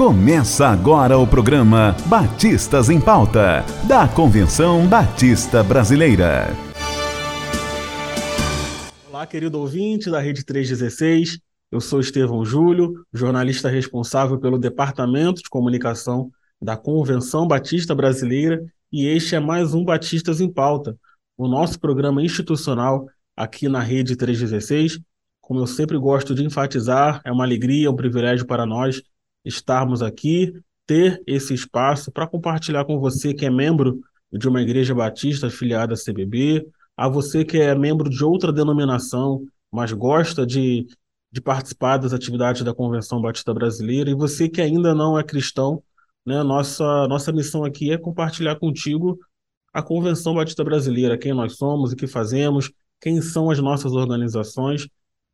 Começa agora o programa Batistas em Pauta, da Convenção Batista Brasileira. Olá, querido ouvinte da Rede 316. Eu sou Estevão Júlio, jornalista responsável pelo Departamento de Comunicação da Convenção Batista Brasileira, e este é mais um Batistas em Pauta, o nosso programa institucional aqui na Rede 316. Como eu sempre gosto de enfatizar, é uma alegria, um privilégio para nós estarmos aqui, ter esse espaço para compartilhar com você que é membro de uma igreja batista afiliada à CBB, a você que é membro de outra denominação, mas gosta de, de participar das atividades da Convenção Batista Brasileira, e você que ainda não é cristão, né, nossa, nossa missão aqui é compartilhar contigo a Convenção Batista Brasileira, quem nós somos, o que fazemos, quem são as nossas organizações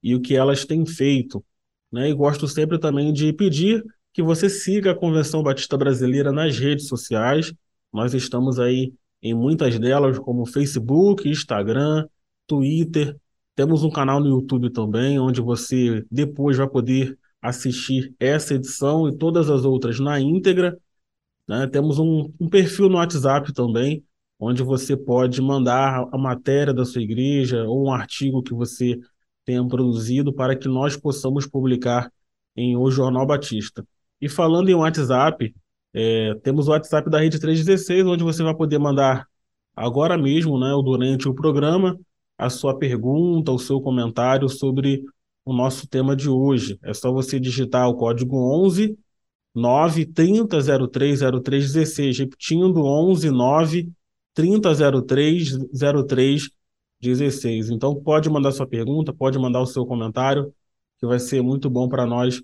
e o que elas têm feito. Né? E gosto sempre também de pedir que você siga a Convenção Batista Brasileira nas redes sociais. Nós estamos aí em muitas delas, como Facebook, Instagram, Twitter. Temos um canal no YouTube também, onde você depois vai poder assistir essa edição e todas as outras na íntegra. Né? Temos um, um perfil no WhatsApp também, onde você pode mandar a matéria da sua igreja ou um artigo que você tenha produzido para que nós possamos publicar em O Jornal Batista. E falando em WhatsApp, é, temos o WhatsApp da Rede 316, onde você vai poder mandar agora mesmo, né, ou durante o programa, a sua pergunta, o seu comentário sobre o nosso tema de hoje. É só você digitar o código 11 930 03 0316, repetindo 11 9 3003 0316. Então pode mandar sua pergunta, pode mandar o seu comentário, que vai ser muito bom para nós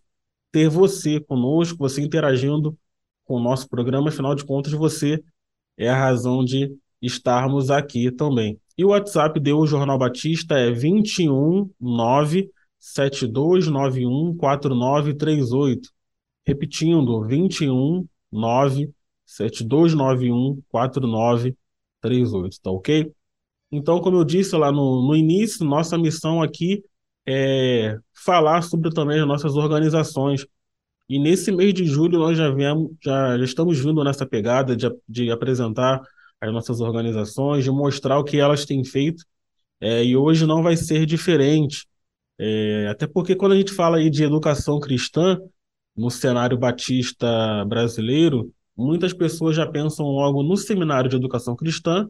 ter você conosco, você interagindo com o nosso programa, afinal de contas, você é a razão de estarmos aqui também. E o WhatsApp do Jornal Batista é 219 7291 4938. Repetindo, 219 7291 4938, tá ok? Então, como eu disse lá no, no início, nossa missão aqui é, falar sobre também as nossas organizações. E nesse mês de julho nós já, viemos, já, já estamos vindo nessa pegada de, de apresentar as nossas organizações, de mostrar o que elas têm feito. É, e hoje não vai ser diferente. É, até porque quando a gente fala aí de educação cristã no cenário batista brasileiro, muitas pessoas já pensam logo no seminário de educação cristã,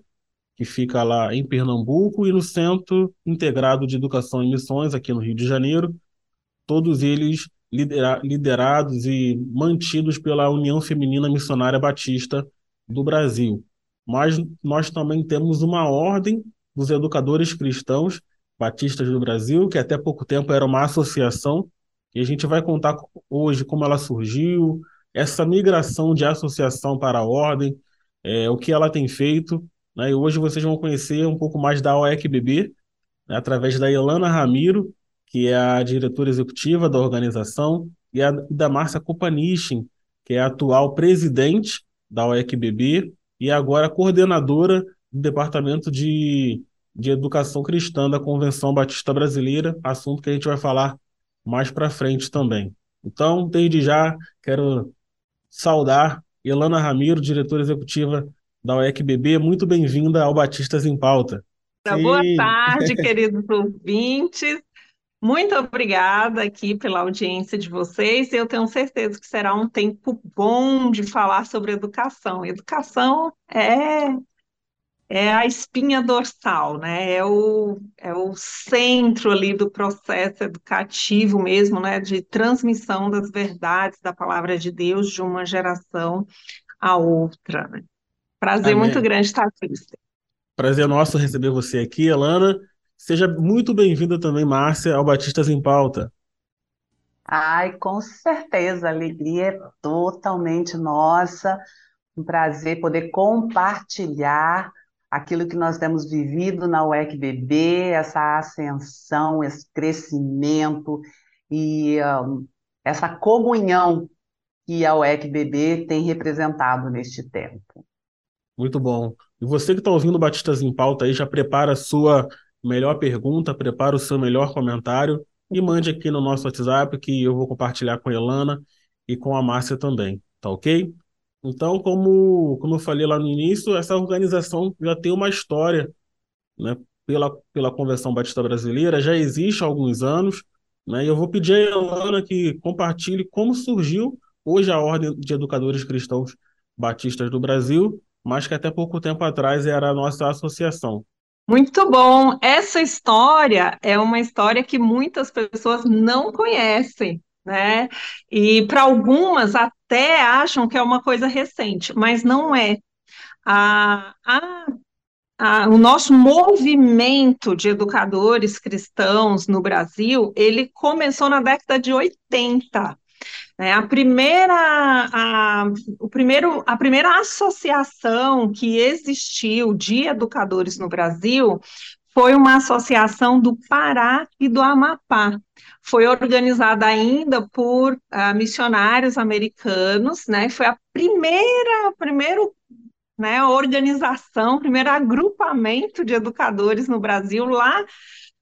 que fica lá em Pernambuco, e no Centro Integrado de Educação e Missões, aqui no Rio de Janeiro, todos eles lidera liderados e mantidos pela União Feminina Missionária Batista do Brasil. Mas nós também temos uma ordem dos educadores cristãos batistas do Brasil, que até pouco tempo era uma associação, e a gente vai contar hoje como ela surgiu, essa migração de associação para a ordem, é, o que ela tem feito né? E hoje vocês vão conhecer um pouco mais da OECBB, né, através da Ilana Ramiro, que é a diretora executiva da organização, e a, da Márcia Kopanichin, que é a atual presidente da OECBB e agora coordenadora do Departamento de, de Educação Cristã da Convenção Batista Brasileira, assunto que a gente vai falar mais para frente também. Então, desde já, quero saudar Ilana Ramiro, diretora executiva da UECBB. Muito bem-vinda ao Batistas em Pauta. Boa tarde, queridos ouvintes. Muito obrigada aqui pela audiência de vocês. Eu tenho certeza que será um tempo bom de falar sobre educação. Educação é é a espinha dorsal, né? É o, é o centro ali do processo educativo mesmo, né? De transmissão das verdades da palavra de Deus de uma geração a outra. Né? Prazer Amém. muito grande estar aqui. Prazer nosso receber você aqui, Elana. Seja muito bem-vinda também, Márcia, ao Batistas em Pauta. Ai, com certeza, a alegria é totalmente nossa. Um prazer poder compartilhar aquilo que nós temos vivido na UECBB, essa ascensão, esse crescimento e um, essa comunhão que a UECBB tem representado neste tempo. Muito bom. E você que está ouvindo Batistas em Pauta aí, já prepara a sua melhor pergunta, prepara o seu melhor comentário e mande aqui no nosso WhatsApp que eu vou compartilhar com a Elana. e com a Márcia também, tá ok? Então, como, como eu falei lá no início, essa organização já tem uma história, né, pela, pela Convenção Batista Brasileira, já existe há alguns anos, né, e eu vou pedir a Elana que compartilhe como surgiu hoje a Ordem de Educadores Cristãos Batistas do Brasil, mas que até pouco tempo atrás era a nossa associação. Muito bom. Essa história é uma história que muitas pessoas não conhecem, né? E para algumas até acham que é uma coisa recente, mas não é. A, a, a, o nosso movimento de educadores cristãos no Brasil, ele começou na década de 80. Né? A primeira, a, o primeiro, a primeira associação que existiu de educadores no Brasil foi uma associação do Pará e do Amapá. Foi organizada ainda por uh, missionários americanos, né? Foi a primeira, primeiro, né, organização, primeiro agrupamento de educadores no Brasil lá,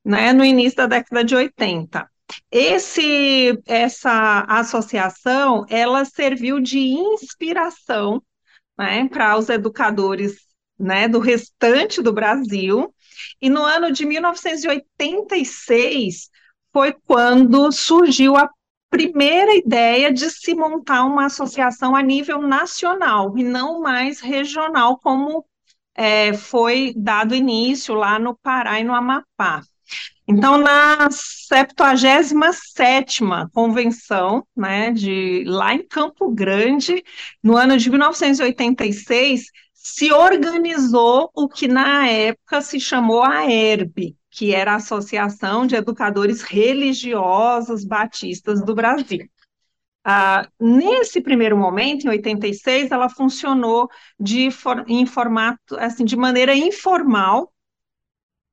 né, no início da década de 80. Esse, essa associação, ela serviu de inspiração né, para os educadores né, do restante do Brasil, e no ano de 1986 foi quando surgiu a primeira ideia de se montar uma associação a nível nacional e não mais regional, como é, foi dado início lá no Pará e no Amapá. Então, na 77ª convenção, né, de lá em Campo Grande, no ano de 1986, se organizou o que na época se chamou a ERB, que era a Associação de Educadores Religiosos Batistas do Brasil. Ah, nesse primeiro momento, em 86, ela funcionou de, em formato, assim, de maneira informal,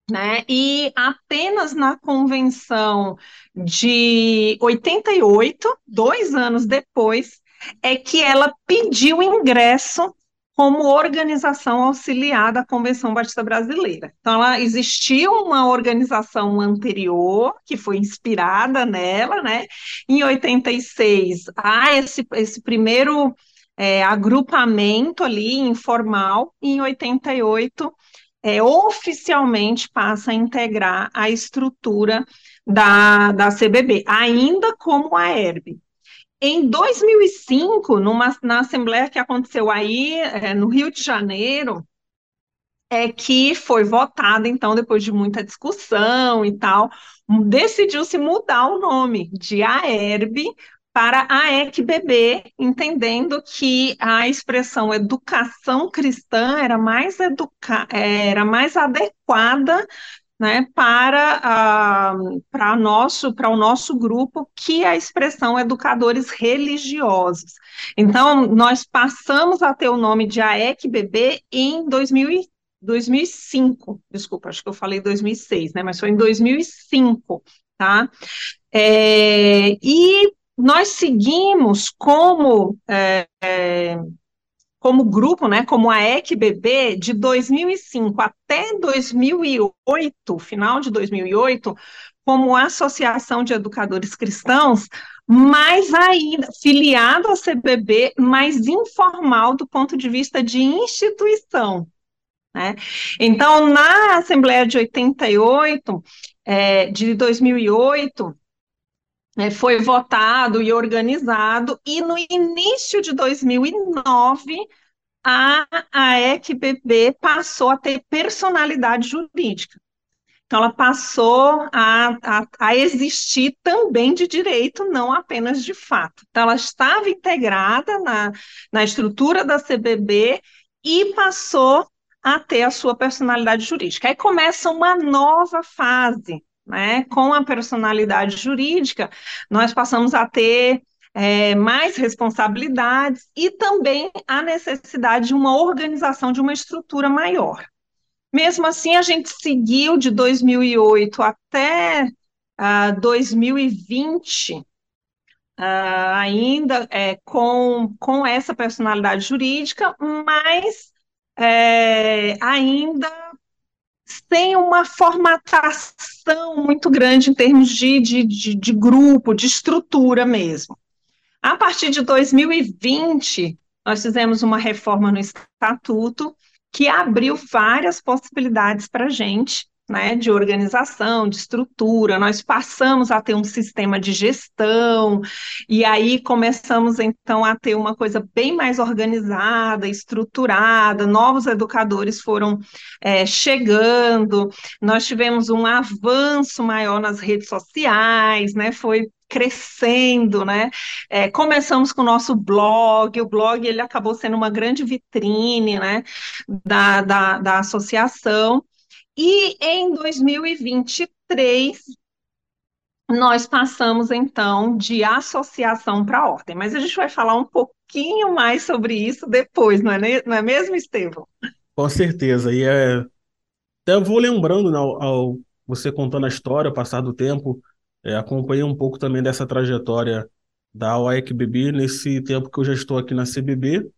né? E apenas na convenção de 88, dois anos depois, é que ela pediu ingresso como organização auxiliar da Convenção Batista Brasileira. Então, ela existiu uma organização anterior, que foi inspirada nela, né? Em 86, há esse, esse primeiro é, agrupamento ali, informal, e em 88, é, oficialmente passa a integrar a estrutura da, da CBB, ainda como a ERB. Em 2005, numa, na assembleia que aconteceu aí é, no Rio de Janeiro, é que foi votada, então, depois de muita discussão e tal, decidiu-se mudar o nome de AERB para a ECBB, entendendo que a expressão educação cristã era mais, educa era mais adequada né, para, uh, para, nosso, para o nosso grupo, que é a expressão educadores religiosos. Então, nós passamos a ter o nome de AECBB em 2000, 2005, desculpa, acho que eu falei 2006, né, mas foi em 2005, tá? É, e nós seguimos como, é, é, como grupo, né, como a ECBB, de 2005 até 2008, final de 2008, como Associação de Educadores Cristãos, mais ainda, filiado ao CBB, mais informal do ponto de vista de instituição. Né? Então, na Assembleia de 88, é, de 2008, é, foi votado e organizado, e no início de 2009, a, a ECBB passou a ter personalidade jurídica. Então, ela passou a, a, a, existir também de direito, não apenas de fato. Então, ela estava integrada na, na estrutura da CBB e passou a ter a sua personalidade jurídica. Aí começa uma nova fase né, com a personalidade jurídica, nós passamos a ter é, mais responsabilidades e também a necessidade de uma organização de uma estrutura maior. Mesmo assim, a gente seguiu de 2008 até uh, ah, 2020, uh, ainda é, com, com essa personalidade jurídica, mas é, ainda sem uma formatação muito grande em termos de, de, de, de grupo, de estrutura mesmo. A partir de 2020, nós fizemos uma reforma no estatuto que abriu várias possibilidades para a gente, né, de organização, de estrutura, nós passamos a ter um sistema de gestão, e aí começamos então a ter uma coisa bem mais organizada, estruturada, novos educadores foram é, chegando, nós tivemos um avanço maior nas redes sociais, né, foi crescendo, né? É, começamos com o nosso blog, o blog ele acabou sendo uma grande vitrine, né, da, da, da associação, e em 2023, nós passamos então de associação para ordem, mas a gente vai falar um pouquinho mais sobre isso depois, não é, não é mesmo, Estevão? Com certeza, e é... até vou lembrando, né, ao, ao, você contando a história, ao passar do tempo, é, acompanhei um pouco também dessa trajetória da OECBB nesse tempo que eu já estou aqui na CBB,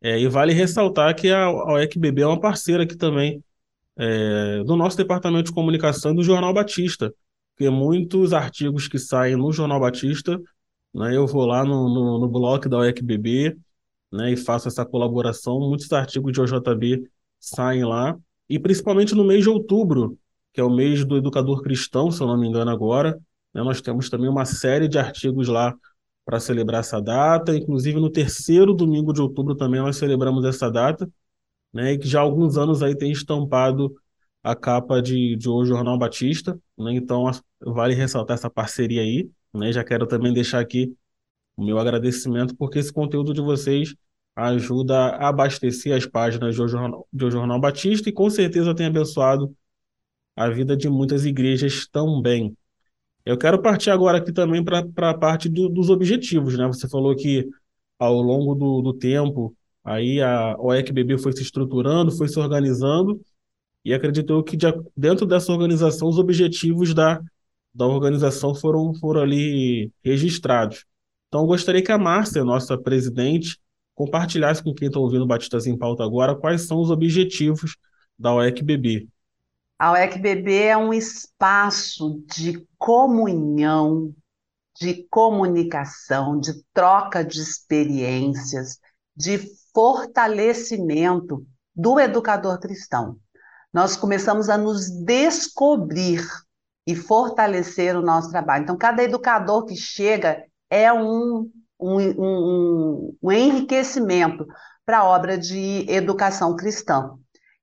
é, e vale ressaltar que a OECBB é uma parceira aqui também é, do nosso departamento de comunicação do Jornal Batista, porque muitos artigos que saem no Jornal Batista, né, eu vou lá no, no, no blog da UECBB né, e faço essa colaboração, muitos artigos de OJB saem lá, e principalmente no mês de outubro, que é o mês do educador cristão, se eu não me engano agora, né, nós temos também uma série de artigos lá para celebrar essa data, inclusive no terceiro domingo de outubro também nós celebramos essa data, né, e que já há alguns anos aí tem estampado a capa de, de O Jornal Batista, né, então vale ressaltar essa parceria aí, né, já quero também deixar aqui o meu agradecimento, porque esse conteúdo de vocês ajuda a abastecer as páginas de O Jornal, de o Jornal Batista e com certeza tem abençoado a vida de muitas igrejas também. Eu quero partir agora aqui também para a parte do, dos objetivos, né? Você falou que ao longo do, do tempo Aí a OECBB foi se estruturando, foi se organizando e acreditou que de, dentro dessa organização os objetivos da, da organização foram, foram ali registrados. Então, gostaria que a Márcia, nossa presidente, compartilhasse com quem está ouvindo Batistas em Pauta agora quais são os objetivos da OECBB. A OECBB é um espaço de comunhão, de comunicação, de troca de experiências, de fortalecimento do educador cristão. Nós começamos a nos descobrir e fortalecer o nosso trabalho. Então, cada educador que chega é um, um, um, um enriquecimento para a obra de educação cristã.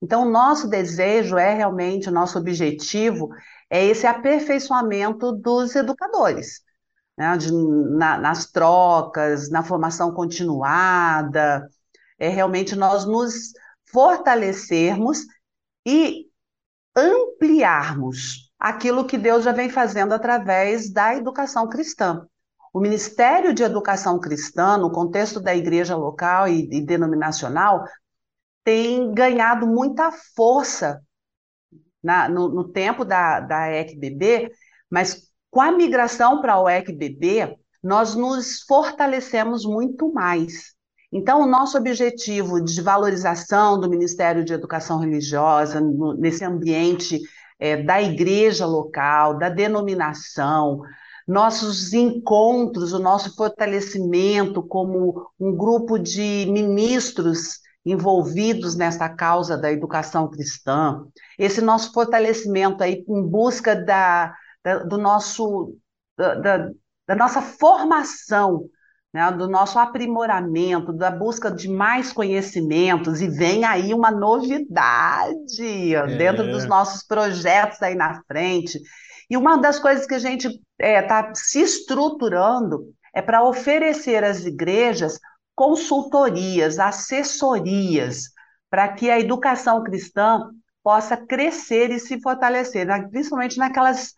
Então, o nosso desejo é realmente, o nosso objetivo é esse aperfeiçoamento dos educadores, né? De, na, nas trocas, na formação continuada, é realmente nós nos fortalecermos e ampliarmos aquilo que Deus já vem fazendo através da educação cristã. O Ministério de Educação Cristã, no contexto da igreja local e, e denominacional, tem ganhado muita força na, no, no, tempo da, da ECBB, mas com a migração para o ECBB, nós nos fortalecemos muito mais. Então, o nosso objetivo de valorização do Ministério de Educação Religiosa, no, nesse ambiente é, da igreja local, da denominação, nossos encontros, o nosso fortalecimento como um grupo de ministros envolvidos nessa causa da educação cristã, esse nosso fortalecimento aí em busca da, da do nosso da, da nossa formação né, do nosso aprimoramento, da busca de mais conhecimentos, e vem aí uma novidade é. dentro dos nossos projetos aí na frente. E uma das coisas que a gente está é, tá se estruturando é para oferecer às igrejas consultorias, assessorias, para que a educação cristã possa crescer e se fortalecer, principalmente naquelas,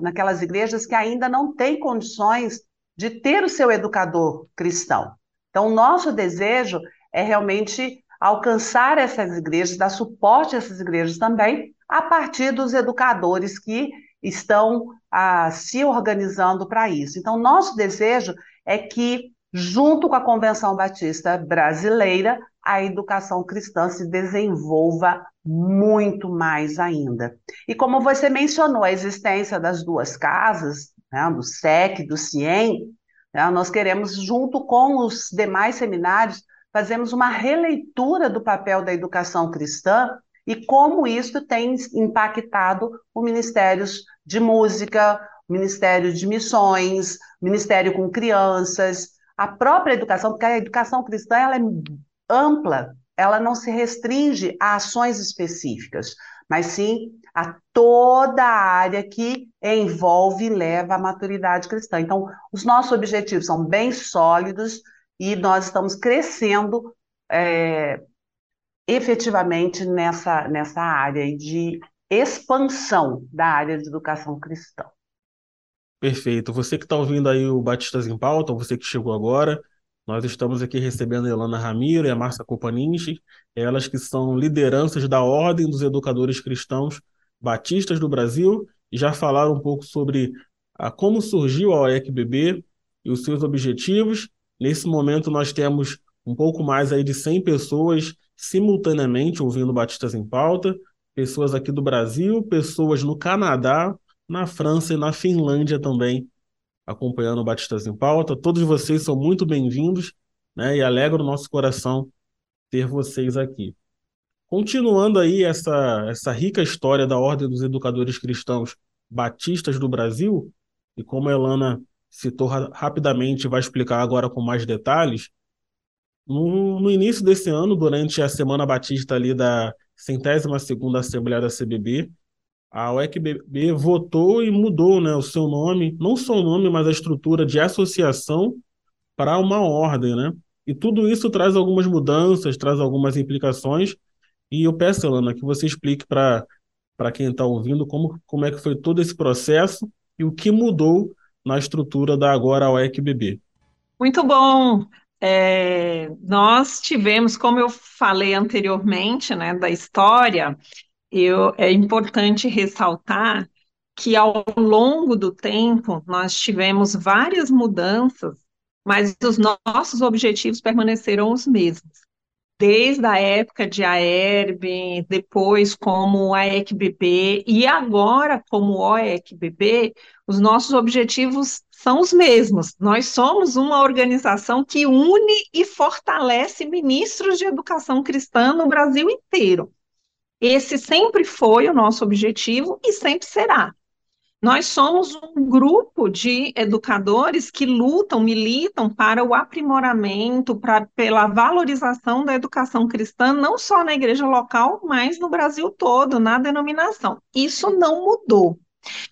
naquelas igrejas que ainda não têm condições de ter o seu educador cristão. Então, nosso desejo é realmente alcançar essas igrejas, dar suporte a essas igrejas também, a partir dos educadores que estão ah, se organizando para isso. Então, nosso desejo é que, junto com a Convenção Batista Brasileira, a educação cristã se desenvolva muito mais ainda. E como você mencionou, a existência das duas casas, né, do SEC, do CIEM, Né? Nós queremos, junto com os demais seminários, fazermos uma releitura do papel da educação cristã e como isso tem impactado o Ministério de Música, o Ministério de Missões, o Ministério com Crianças, a própria educação, porque a educação cristã ela é ampla, ela não se restringe a ações específicas, mas sim a toda a área que envolve e leva à maturidade cristã. Então, os nossos objetivos são bem sólidos e nós estamos crescendo é, efetivamente nessa, nessa área de expansão da área de educação cristã. Perfeito. Você que está ouvindo aí o Batistas em Pauta, você que chegou agora, nós estamos aqui recebendo a Elana Ramiro e a Márcia Copanins, elas que são lideranças da Ordem dos Educadores Cristãos Batistas do Brasil, já falaram um pouco sobre a, como surgiu a OECBB e os seus objetivos. Nesse momento nós temos um pouco mais aí de 100 pessoas simultaneamente ouvindo Batistas em Pauta, pessoas aqui do Brasil, pessoas no Canadá, na França e na Finlândia também, acompanhando Batistas em Pauta. Todos vocês são muito bem-vindos, né? E alegra o nosso coração ter vocês aqui. Continuando aí essa, essa rica história da Ordem dos Educadores Cristãos Batistas do Brasil, e como a Elana citou ra rapidamente, vai explicar agora com mais detalhes, no, no, início desse ano, durante a Semana Batista ali da centésima segunda Assembleia da CBB, a UECBB votou e mudou né, o seu nome, não só o nome, mas a estrutura de associação para uma ordem, né? E tudo isso traz algumas mudanças, traz algumas implicações, e eu peço, Elana, que você explique para quem está ouvindo como, como é que foi todo esse processo e o que mudou na estrutura da agora UECBB. Muito bom. É, nós tivemos, como eu falei anteriormente, né, da história, eu, é importante ressaltar que ao longo do tempo nós tivemos várias mudanças, mas os nossos objetivos permaneceram os mesmos. Desde a época de AERB, depois como AECBB e agora como OECBB, os nossos objetivos são os mesmos. Nós somos uma organização que une e fortalece ministros de educação cristã no Brasil inteiro. Esse sempre foi o nosso objetivo e sempre será. Nós somos um grupo de educadores que lutam, militam para o aprimoramento, para, pela valorização da educação cristã, não só na igreja local, mas no Brasil todo, na denominação. Isso não mudou.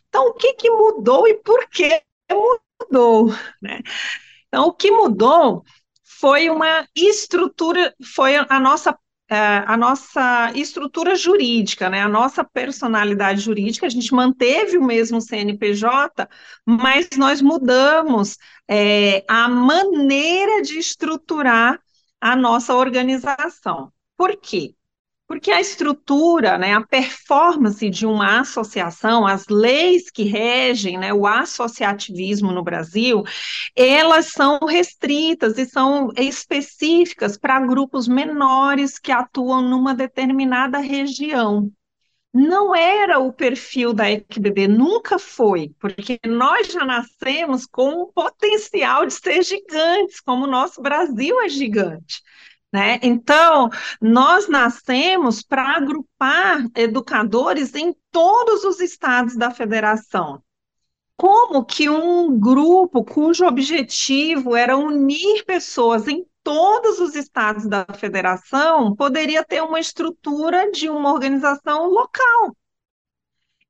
Então, o que, que mudou e por que mudou? Né? Então, o que mudou foi uma estrutura, foi a nossa a nossa estrutura jurídica, né, a nossa personalidade jurídica, a gente manteve o mesmo CNPJ, mas nós mudamos é, a maneira de estruturar a nossa organização. Por quê? Porque a estrutura, né, a performance de uma associação, as leis que regem né, o associativismo no Brasil, elas são restritas e são específicas para grupos menores que atuam numa determinada região. Não era o perfil da EQBB, nunca foi, porque nós já nascemos com o potencial de ser gigantes, como o nosso Brasil é gigante. Né? Então, nós nascemos para agrupar educadores em todos os estados da federação. Como que um grupo cujo objetivo era unir pessoas em todos os estados da federação poderia ter uma estrutura de uma organização local?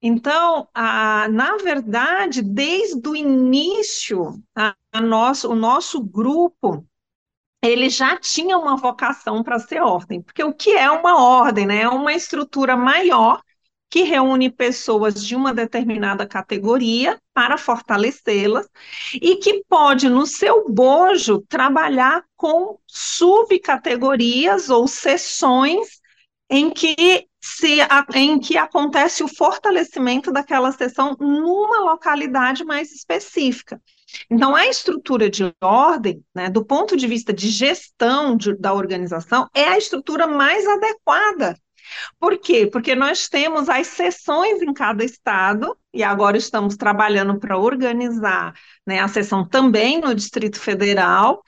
Então, a, na verdade, desde o início, a, a nosso, o nosso grupo ele já tinha uma vocação para ser ordem, porque o que é uma ordem, né? É uma estrutura maior que reúne pessoas de uma determinada categoria para fortalecê-las e que pode, no seu bojo, trabalhar com subcategorias ou sessões em que se em que acontece o fortalecimento daquela sessão numa localidade mais específica. Então, a estrutura de ordem, né, do ponto de vista de gestão de, da organização, é a estrutura mais adequada Por quê? Porque nós temos as sessões em cada estado, e agora estamos trabalhando para organizar né, a sessão também no Distrito Federal.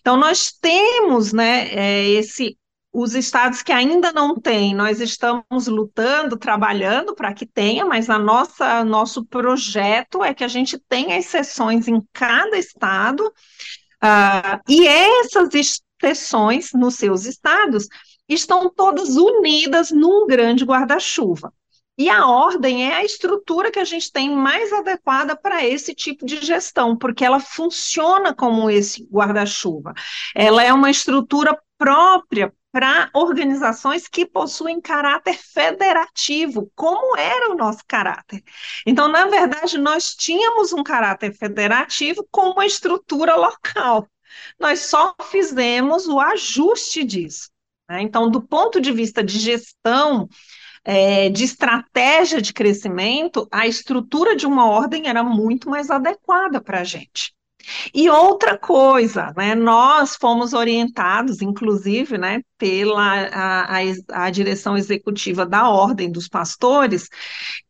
Então, nós temos né, é, esse os estados que ainda não têm, nós estamos lutando, trabalhando para que tenha, mas a nossa nosso projeto é que a gente tenha as em cada estado, uh, e essas sessões nos seus estados estão todas unidas num grande guarda-chuva. E a ordem é a estrutura que a gente tem mais adequada para esse tipo de gestão, porque ela funciona como esse guarda-chuva. Ela é uma estrutura própria para organizações que possuem caráter federativo, como era o nosso caráter. Então, na verdade, nós tínhamos um caráter federativo com uma estrutura local. Nós só fizemos o ajuste disso. Né? Então, do ponto de vista de gestão, é, de estratégia de crescimento, a estrutura de uma ordem era muito mais adequada para a gente. E outra coisa, né, nós fomos orientados, inclusive, né, pela a, a, a, direção executiva da Ordem dos Pastores,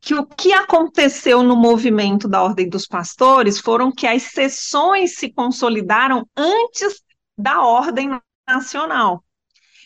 que o que aconteceu no movimento da Ordem dos Pastores foram que as sessões se consolidaram antes da Ordem Nacional.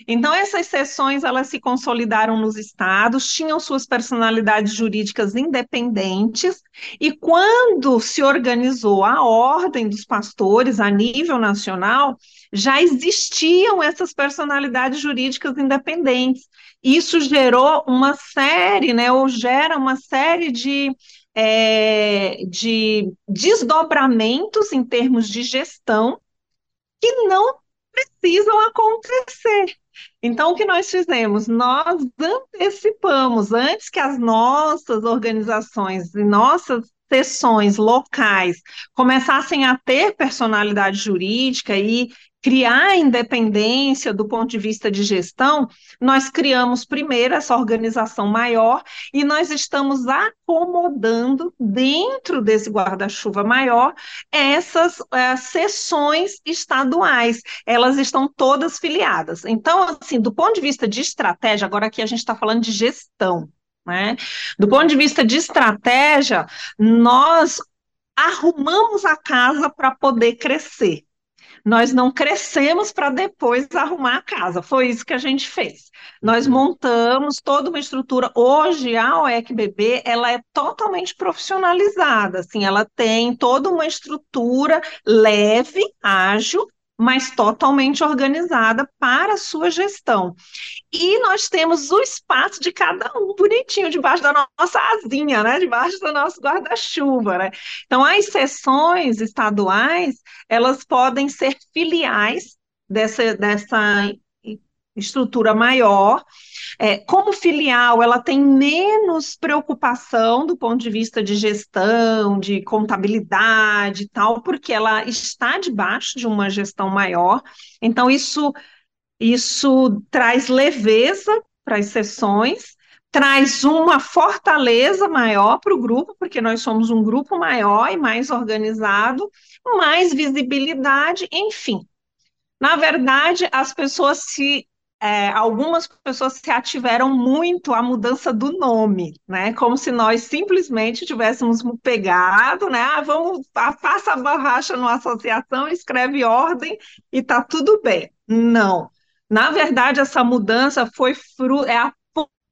Então, essas sessões, elas se consolidaram nos estados, tinham suas personalidades jurídicas independentes, e quando se organizou a Ordem dos Pastores a nível nacional, já existiam essas personalidades jurídicas independentes. Isso gerou uma série, né, ou gera uma série de é, de desdobramentos em termos de gestão que não precisam acontecer. Então, o que nós fizemos? Nós antecipamos, antes que as nossas organizações e nossas sessões locais começassem a ter personalidade jurídica e criar independência do ponto de vista de gestão, nós criamos primeiro essa organização maior e nós estamos acomodando dentro desse guarda-chuva maior essas é, sessões estaduais. Elas estão todas filiadas. Então, assim, do ponto de vista de estratégia, agora aqui a gente está falando de gestão. Né? Do ponto de vista de estratégia, nós arrumamos a casa para poder crescer. Nós não crescemos para depois arrumar a casa. Foi isso que a gente fez. Nós uhum. montamos toda uma estrutura. Hoje a OECBB ela é totalmente profissionalizada. Assim, ela tem toda uma estrutura leve, ágil, mas totalmente organizada para a sua gestão. E nós temos o espaço de cada um bonitinho debaixo da nossa asinha, né? Debaixo do nosso guarda-chuva, né? Então, as sessões estaduais, elas podem ser filiais dessa, dessa estrutura maior. É, como filial, ela tem menos preocupação do ponto de vista de gestão, de contabilidade e tal, porque ela está debaixo de uma gestão maior. Então, isso, isso traz leveza para as sessões, traz uma fortaleza maior para o grupo, porque nós somos um grupo maior e mais organizado, mais visibilidade, enfim. Na verdade, as pessoas se é, algumas pessoas se ativeram muito à mudança do nome, né? Como se nós simplesmente tivéssemos pegado, né? Ah, vamos, faça a borracha numa associação, escreve ordem e tá tudo bem. Não. Na verdade, essa mudança foi fru é a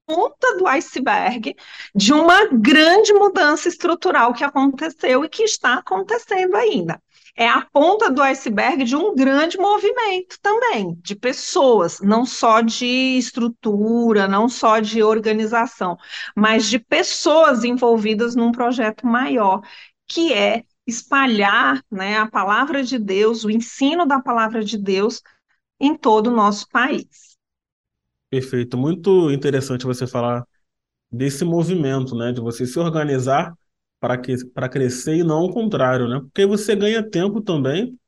ponta do iceberg de uma grande mudança estrutural que aconteceu e que está acontecendo ainda é a ponta do iceberg de um grande movimento também, de pessoas, não só de estrutura, não só de organização, mas de pessoas envolvidas num projeto maior, que é espalhar né, a palavra de Deus, o ensino da palavra de Deus em todo o nosso país. Perfeito, muito interessante você falar desse movimento, né, de você se organizar para que, para crescer e não o contrário, né? Porque você ganha tempo também,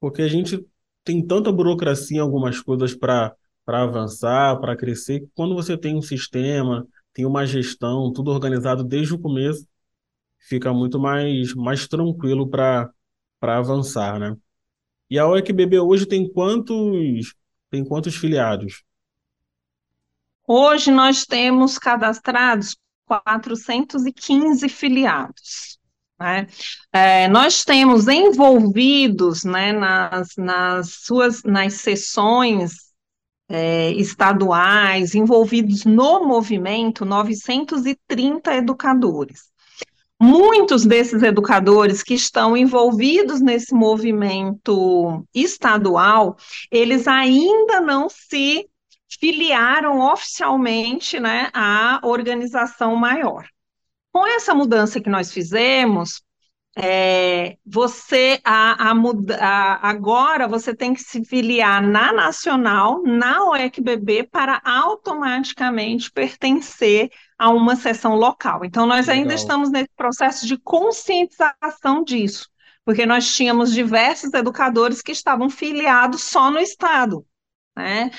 porque a gente tem tanta burocracia em algumas coisas para para avançar, para crescer, quando você tem um sistema, tem uma gestão, tudo organizado desde o começo, fica muito mais, mais tranquilo para para avançar, né? E a OECBB hoje tem quantos tem quantos filiados? Hoje nós temos cadastrados 415 filiados. Né? É, nós temos envolvidos né, nas, nas suas nas sessões é, estaduais, envolvidos no movimento, 930 educadores. Muitos desses educadores que estão envolvidos nesse movimento estadual, eles ainda não se filiaram oficialmente né, à organização maior. Com essa mudança que nós fizemos, é, você a, a, a, agora você tem que se filiar na nacional, na OECBB, para automaticamente pertencer a uma seção local. Então, nós Legal. ainda estamos nesse processo de conscientização disso, porque nós tínhamos diversos educadores que estavam filiados só no Estado. Né?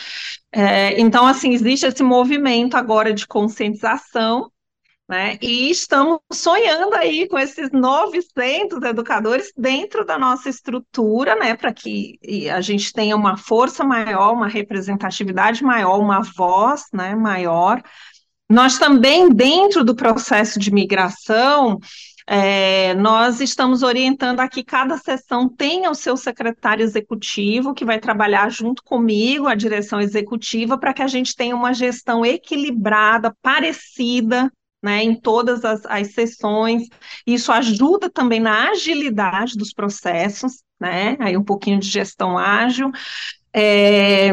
É, então, assim, existe esse movimento agora de conscientização né? E estamos sonhando aí com esses 900 educadores dentro da nossa estrutura, né, para que a gente tenha uma força maior, uma representatividade maior, uma voz, né, maior. Nós também, dentro do processo de migração, é, nós estamos orientando aqui, cada sessão tenha o seu secretário executivo, que vai trabalhar junto comigo, a direção executiva, para que a gente tenha uma gestão equilibrada, parecida, né, em todas as, as sessões. Isso ajuda também na agilidade dos processos, né? Aí um pouquinho de gestão ágil. É,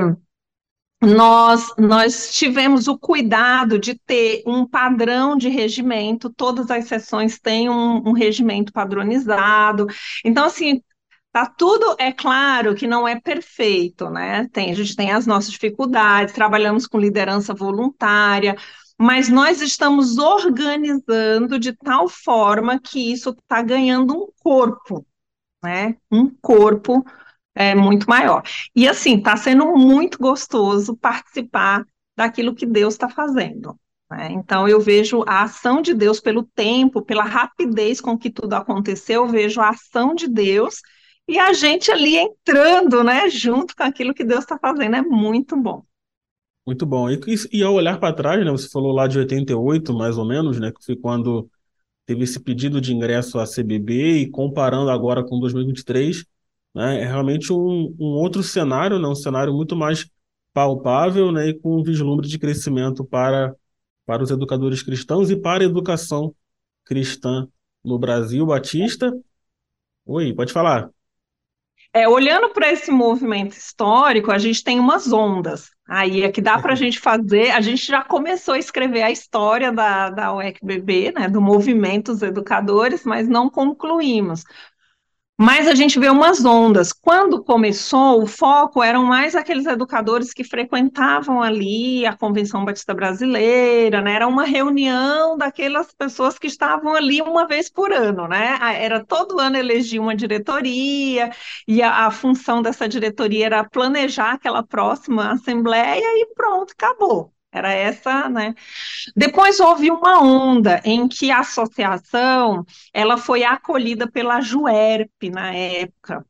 nós, nós tivemos o cuidado de ter um padrão de regimento, todas as sessões têm um, um regimento padronizado. Então, assim, Tá tudo, é claro que não é perfeito, né? Tem, a gente tem as nossas dificuldades, trabalhamos com liderança voluntária, mas nós estamos organizando de tal forma que isso está ganhando um corpo, né? Um corpo é, muito maior. E assim, está sendo muito gostoso participar daquilo que Deus está fazendo. Né? Então, eu vejo a ação de Deus pelo tempo, pela rapidez com que tudo aconteceu, eu vejo a ação de Deus e a gente ali entrando, né, junto com aquilo que Deus está fazendo, é muito bom. Muito bom. E, e ao olhar para trás, né, você falou lá de 88, mais ou menos, né, que foi quando teve esse pedido de ingresso à CBB e comparando agora com 2023, né, é realmente um, um outro cenário, né, um cenário muito mais palpável, né, e com um vislumbre de crescimento para, para os educadores cristãos e para a educação cristã no Brasil. Batista, oi, pode falar. É, olhando para esse movimento histórico, a gente tem umas ondas. Aí é que dá para a gente fazer. A gente já começou a escrever a história da, da UECBB, né, do movimento dos educadores, mas não concluímos. Mas a gente vê umas ondas. Quando começou, o foco eram mais aqueles educadores que frequentavam ali a Convenção Batista Brasileira, né? Era uma reunião daquelas pessoas que estavam ali uma vez por ano, né? Era todo ano eleger uma diretoria, e a, a função dessa diretoria era planejar aquela próxima assembleia e pronto, acabou. Era essa, né? Depois houve uma onda em que a associação ela foi acolhida pela Juerp na época.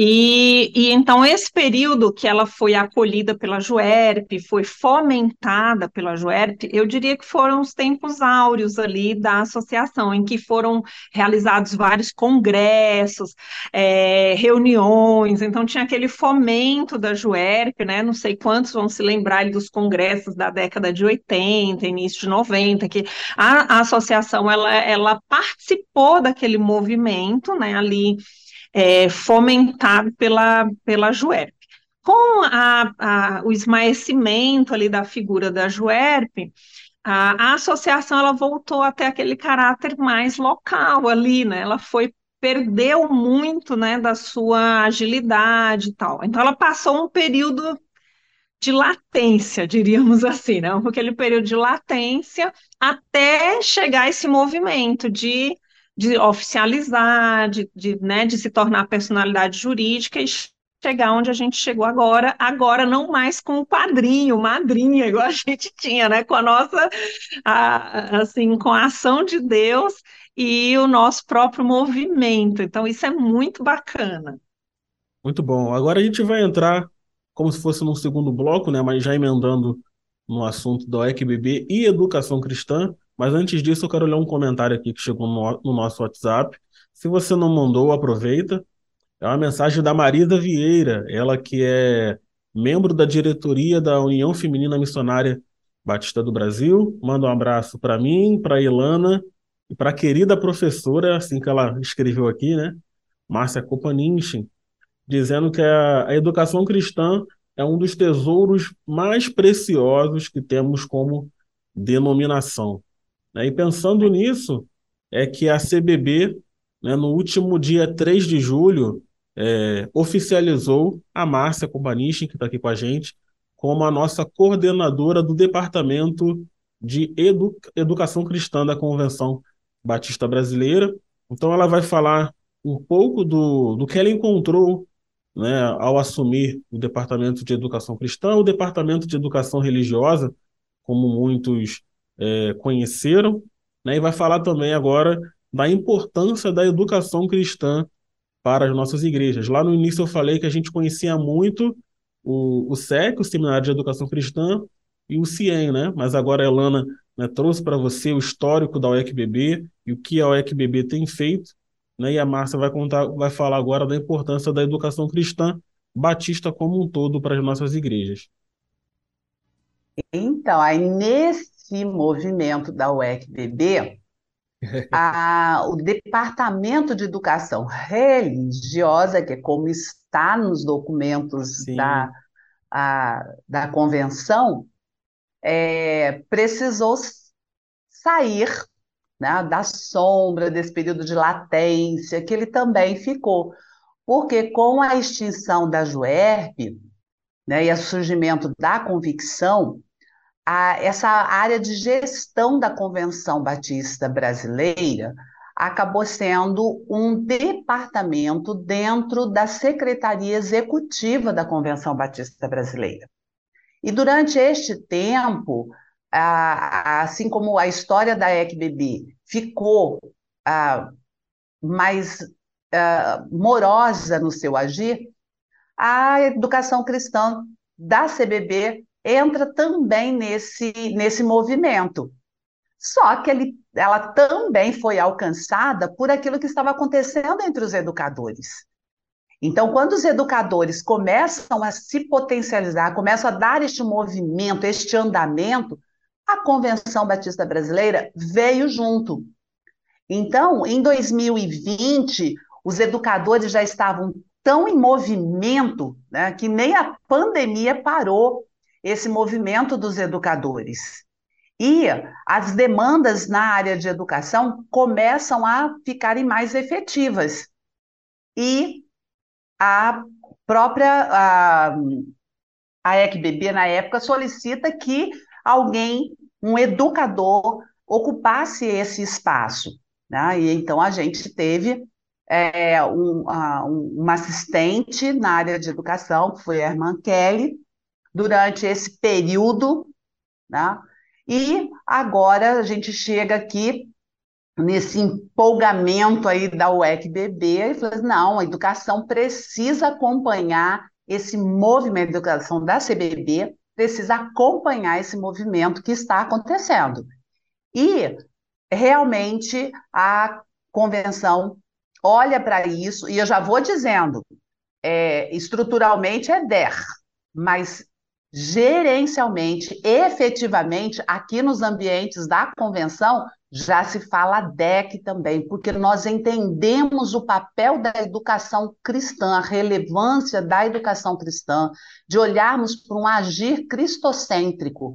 E, e, então, esse período que ela foi acolhida pela Juerp, foi fomentada pela Juerp, eu diria que foram os tempos áureos ali da associação, em que foram realizados vários congressos, é, reuniões, então tinha aquele fomento da Juerp, né? Não sei quantos vão se lembrar dos congressos da década de 80, início de 90, que a, a associação ela, ela participou daquele movimento, né? Ali é, fomentado pela, pela Juerp. Com a, a, o esmaecimento ali da figura da Juerp, a, a associação ela voltou até aquele caráter mais local ali, né? Ela foi perdeu muito, né, da sua agilidade e tal. Então ela passou um período de latência, diríamos assim, né? Aquele período de latência até chegar esse movimento de de oficializar, de, de, né, de se tornar personalidade jurídica e chegar onde a gente chegou agora, agora não mais com o padrinho, madrinha, igual a gente tinha, né, com a nossa, a, assim, com a ação de Deus e o nosso próprio movimento. Então, isso é muito bacana. Muito bom. Agora a gente vai entrar como se fosse num segundo bloco, né, mas já emendando no assunto da OECBB e educação cristã, mas antes disso eu quero ler um comentário aqui que chegou no, no nosso WhatsApp. Se você não mandou, aproveita. É uma mensagem da Marisa Vieira, ela que é membro da diretoria da União Feminina Missionária Batista do Brasil. Manda um abraço para mim, para Ilana e para a querida professora, assim que ela escreveu aqui, né? Márcia Kopaninchen, dizendo que a, a educação cristã é um dos tesouros mais preciosos que temos como denominação. Né? E pensando nisso, é que a CBB, né, no último dia 3 de julho, é, oficializou a Márcia Kopanichin, que está aqui com a gente, como a nossa coordenadora do Departamento de Edu Educação Cristã da Convenção Batista Brasileira. Então, ela vai falar um pouco do, do que ela encontrou né, ao assumir o Departamento de Educação Cristã, o Departamento de Educação Religiosa, como muitos é, conheceram, né, e vai falar também agora da importância da educação cristã para as nossas igrejas. Lá no início eu falei que a gente conhecia muito o, o SEC, o Seminário de Educação Cristã, e o CIEM, né? Mas agora a Elana né, trouxe para você o histórico da OECBB e o que a OECBB tem feito, né? E a Márcia vai contar, vai falar agora da importância da educação cristã batista como um todo para as nossas igrejas. Então, aí nesse movimento da UECBB, a, o Departamento de Educação Religiosa, que é como está nos documentos da, a, da convenção, é, precisou sair né, da sombra desse período de latência, que ele também ficou. Porque com a extinção da JUERP né, e o surgimento da convicção, a, essa área de gestão da Convenção Batista Brasileira acabou sendo um departamento dentro da Secretaria Executiva da Convenção Batista Brasileira. E durante este tempo, assim como a história da ECBB ficou mais morosa no seu agir, a educação cristã da CBB entra também nesse, nesse movimento. Só que ele, ela também foi alcançada por aquilo que estava acontecendo entre os educadores. Então, quando os educadores começam a se potencializar, começam a dar este movimento, este andamento, a Convenção Batista Brasileira veio junto. Então, em 2020, os educadores já estavam tão em movimento né, que nem a pandemia parou esse movimento dos educadores. E as demandas na área de educação começam a ficarem mais efetivas. E a própria a, a ECBB, na época, solicita que alguém, um educador, ocupasse esse espaço. Né? E então a gente teve é, um, uma assistente na área de educação, que foi a irmã Kelly, durante esse período, né? E agora a gente chega aqui nesse empolgamento aí da UEC-BB e fala assim, não, a educação precisa acompanhar esse movimento de educação da CBB, precisa acompanhar esse movimento que está acontecendo. E realmente a convenção olha para isso, e eu já vou dizendo, é, estruturalmente é DER, mas gerencialmente, efetivamente, aqui nos ambientes da convenção, já se fala DEC também, porque nós entendemos o papel da educação cristã, a relevância da educação cristã, de olharmos para um agir cristocêntrico.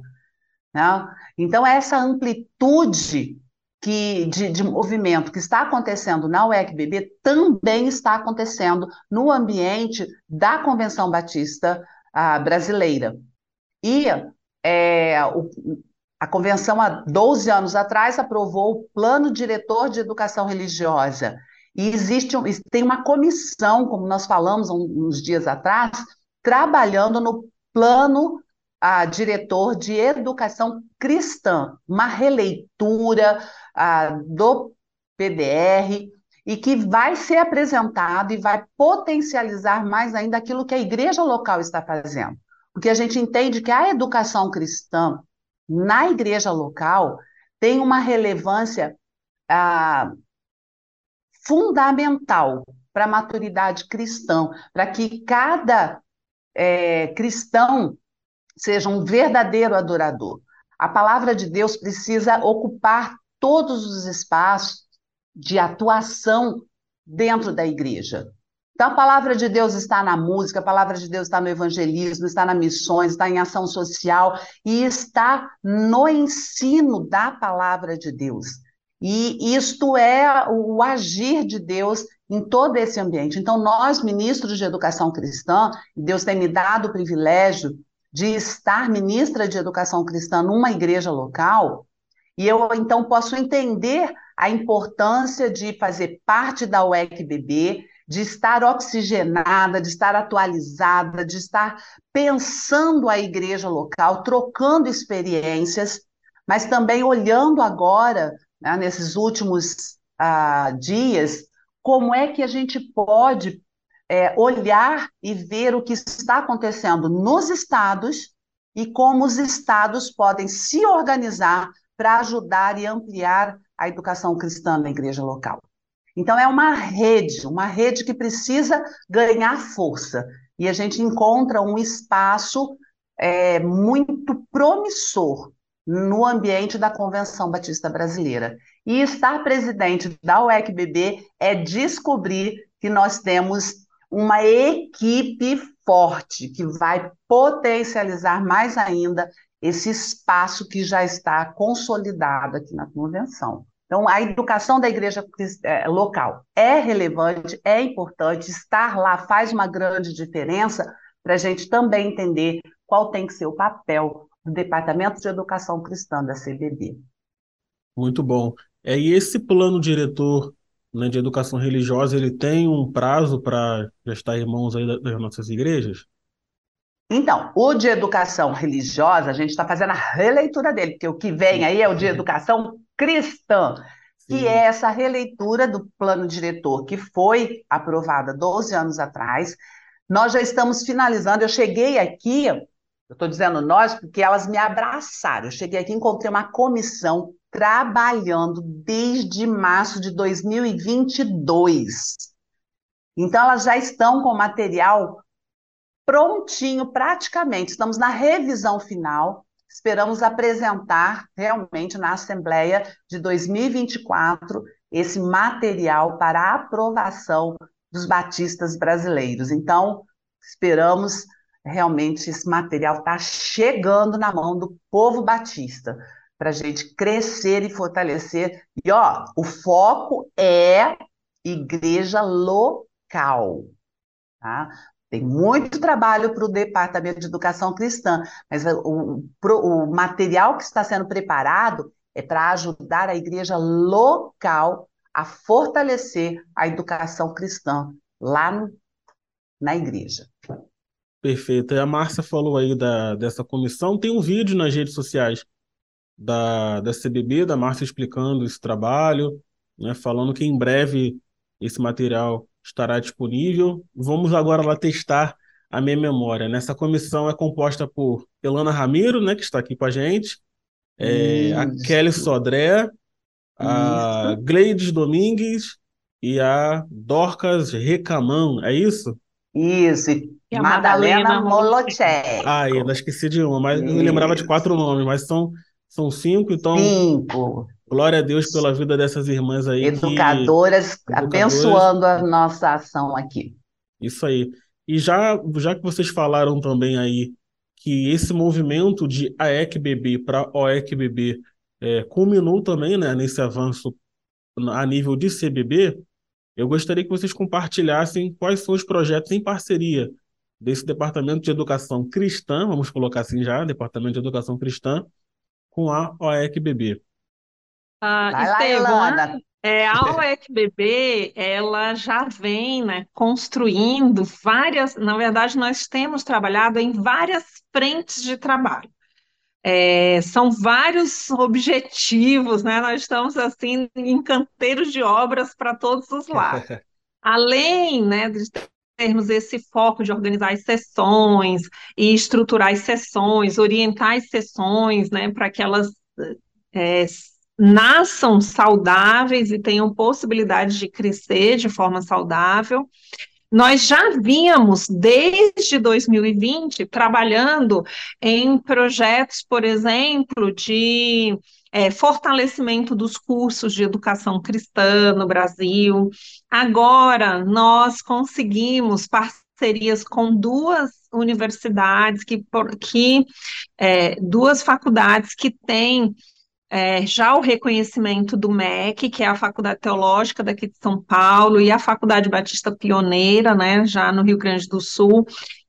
Né? Então, essa amplitude que, de, de, movimento que está acontecendo na UECBB também está acontecendo no ambiente da Convenção Batista a brasileira. E é, o, a convenção, há 12 anos atrás, aprovou o Plano Diretor de Educação Religiosa. E existe tem uma comissão, como nós falamos uns dias atrás, trabalhando no plano diretor de educação cristã, uma releitura do PDR, e que vai ser apresentado e vai potencializar mais ainda aquilo que a igreja local está fazendo. porque a gente entende que a educação cristã na igreja local tem uma relevância ah, fundamental para a maturidade cristã, para que cada é, cristão seja um verdadeiro adorador. A palavra de Deus precisa ocupar todos os espaços de atuação dentro da igreja. Então, a palavra de Deus está na música, a palavra de Deus está no evangelismo, está na missões, está em ação social e está no ensino da palavra de Deus. E isto é o agir de Deus em todo esse ambiente. Então, nós, ministros de educação cristã, Deus tem me dado o privilégio de estar ministra de educação cristã numa igreja local, e eu então posso entender a importância de fazer parte da UEC-BB, de estar oxigenada, de estar atualizada, de estar pensando a igreja local, trocando experiências, mas também olhando agora, né, nesses últimos uh, dias, como é que a gente pode é, olhar e ver o que está acontecendo nos estados e como os estados podem se organizar para ajudar e ampliar a educação cristã na igreja local. Então, é uma rede, uma rede que precisa ganhar força. E a gente encontra um espaço é, muito promissor no ambiente da Convenção Batista Brasileira. E estar presidente da UEC-BB é descobrir que nós temos uma equipe forte que vai potencializar mais ainda esse espaço que já está consolidado aqui na convenção. Então, a educação da igreja é, local é relevante, é importante, estar lá faz uma grande diferença para a gente também entender qual tem que ser o papel do Departamento de Educação Cristã da CBB. Muito bom. É, e esse plano diretor né, de educação religiosa, ele tem um prazo para já estar em mãos aí das nossas igrejas? Então, o de educação religiosa, a gente está fazendo a releitura dele, porque o que vem aí é o de educação cristã, que Sim. é essa releitura do plano diretor que foi aprovada 12 anos atrás. Nós já estamos finalizando. Eu cheguei aqui, eu estou dizendo nós, porque elas me abraçaram. Eu cheguei aqui e encontrei uma comissão trabalhando desde março de 2022. Então, elas já estão com material prontinho, praticamente. Estamos na revisão final. Esperamos apresentar realmente na Assembleia de 2024 esse material para aprovação dos batistas brasileiros. Então, esperamos realmente esse material estar tá chegando na mão do povo batista para a gente crescer e fortalecer. E ó, o foco é igreja local. Tá? Tem muito trabalho para o Departamento de Educação Cristã, mas o, o material que está sendo preparado é para ajudar a igreja local a fortalecer a educação cristã lá no, na igreja. Perfeito. E a Márcia falou aí da, dessa comissão. Tem um vídeo nas redes sociais da, da CBB, da Márcia explicando esse trabalho, né, falando que em breve esse material estará disponível. Vamos agora lá testar a minha memória. Nessa comissão é composta por Elana Ramiro, né, que está aqui com a gente, é, a Kelly Sodré, a isso. Gleides Domingues e a Dorcas Recamão, é isso? Isso, e Madalena Molotchek. Ah, eu esqueci de uma, mas isso. eu lembrava de quatro nomes, mas são são cinco, então. Cinco. Glória a Deus pela vida dessas irmãs aí. Educadoras, que... abençoando a nossa ação aqui. Isso aí. E já, já que vocês falaram também aí que esse movimento de AEC-BB para OEC-BB é, culminou também né, nesse avanço a nível de CBB, eu gostaria que vocês compartilhassem quais são os projetos em parceria desse Departamento de Educação Cristã, vamos colocar assim já, Departamento de Educação Cristã, com a OEC-BB? Ah, Estevam, é, a OEC-BB, ela já vem né, construindo várias, na verdade, nós temos trabalhado em várias frentes de trabalho. É, são vários objetivos, né? Nós estamos assim em canteiros de obras para todos os lados. Além, né, de termos esse foco de organizar as sessões e estruturar as sessões, orientar as sessões, né, para que elas é, nasçam saudáveis e tenham possibilidade de crescer de forma saudável. Nós já vínhamos, desde 2020, trabalhando em projetos, por exemplo, de é, fortalecimento dos cursos de educação cristã no Brasil. Agora, nós conseguimos parcerias com duas universidades, que, que é, duas faculdades que têm é, já o reconhecimento do MEC, que é a Faculdade Teológica daqui de São Paulo, e a Faculdade Batista Pioneira, né, já no Rio Grande do Sul,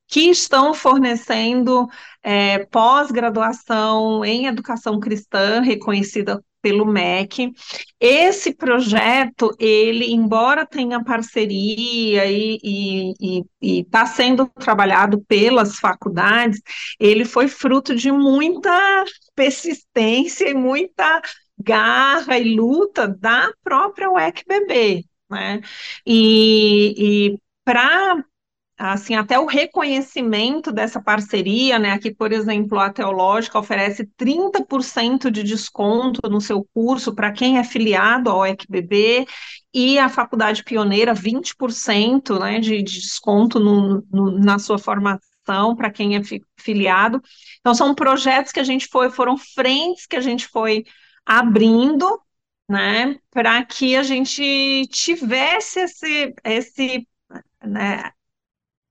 que estão fornecendo é, pós-graduação em educação cristã, reconhecida pelo MEC. Esse projeto, ele, embora tenha parceria e está sendo trabalhado pelas faculdades, ele foi fruto de muita persistência e muita garra e luta da própria UEC-BB, né? E, e para assim, até o reconhecimento dessa parceria, né? Aqui, por exemplo, a Teológica oferece 30% de desconto no seu curso para quem é filiado ao ECBB e a Faculdade Pioneira 20% né, de, de desconto no, no, na sua formação para quem é filiado. Então, são projetos que a gente foi, foram frentes que a gente foi abrindo, né, para que a gente tivesse esse, esse né,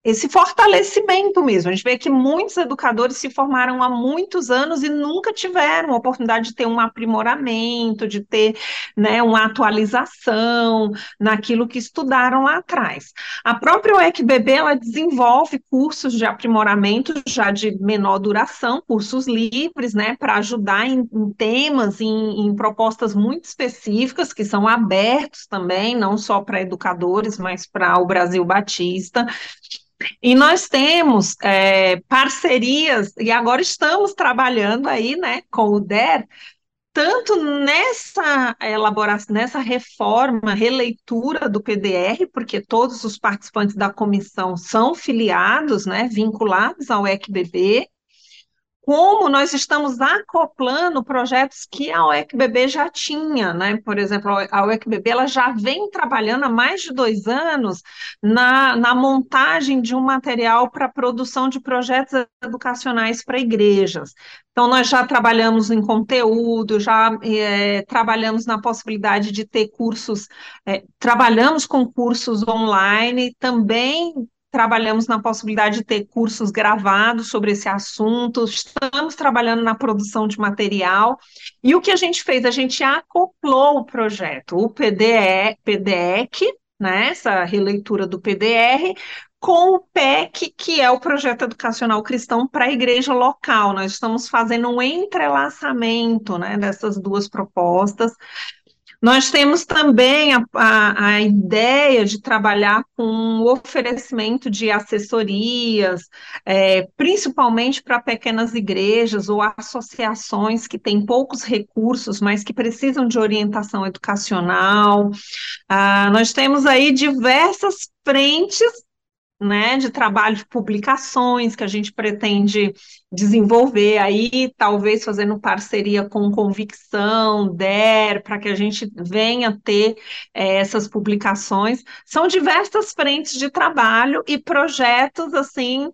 esse fortalecimento mesmo. A gente vê que muitos educadores se formaram há muitos anos e nunca tiveram a oportunidade de ter um aprimoramento, de ter né, uma atualização naquilo que estudaram lá atrás. A própria UECBB ela desenvolve cursos de aprimoramento já de menor duração, cursos livres, né, para ajudar em, em temas, em, em propostas muito específicas que são abertos também, não só para educadores, mas para o Brasil Batista. E nós temos é, parcerias, e agora estamos trabalhando aí, né, com o DER, tanto nessa elaboração, nessa reforma, releitura do PDR, porque todos os participantes da comissão são filiados, né, vinculados ao ECBB, como nós estamos acoplando projetos que a UECBB já tinha, né? Por exemplo, a UECBB ela já vem trabalhando há mais de dois anos na, na montagem de um material para produção de projetos educacionais para igrejas. Então, nós já trabalhamos em conteúdo, já é, trabalhamos na possibilidade de ter cursos, é, trabalhamos com cursos online, também trabalhamos na possibilidade de ter cursos gravados sobre esse assunto, estamos trabalhando na produção de material, e o que a gente fez? A gente acoplou o projeto, o PDE, PDEC, né, essa releitura do PDR, com o PEC, que é o Projeto Educacional Cristão para a Igreja Local. Nós estamos fazendo um entrelaçamento né, dessas duas propostas, nós temos também a, a, a, ideia de trabalhar com o oferecimento de assessorias, é, principalmente para pequenas igrejas ou associações que têm poucos recursos, mas que precisam de orientação educacional. Ah, nós temos aí diversas frentes né, de trabalho de publicações que a gente pretende desenvolver aí, talvez fazendo parceria com Convicção, DER, para que a gente venha ter é, essas publicações. São diversas frentes de trabalho e projetos, assim,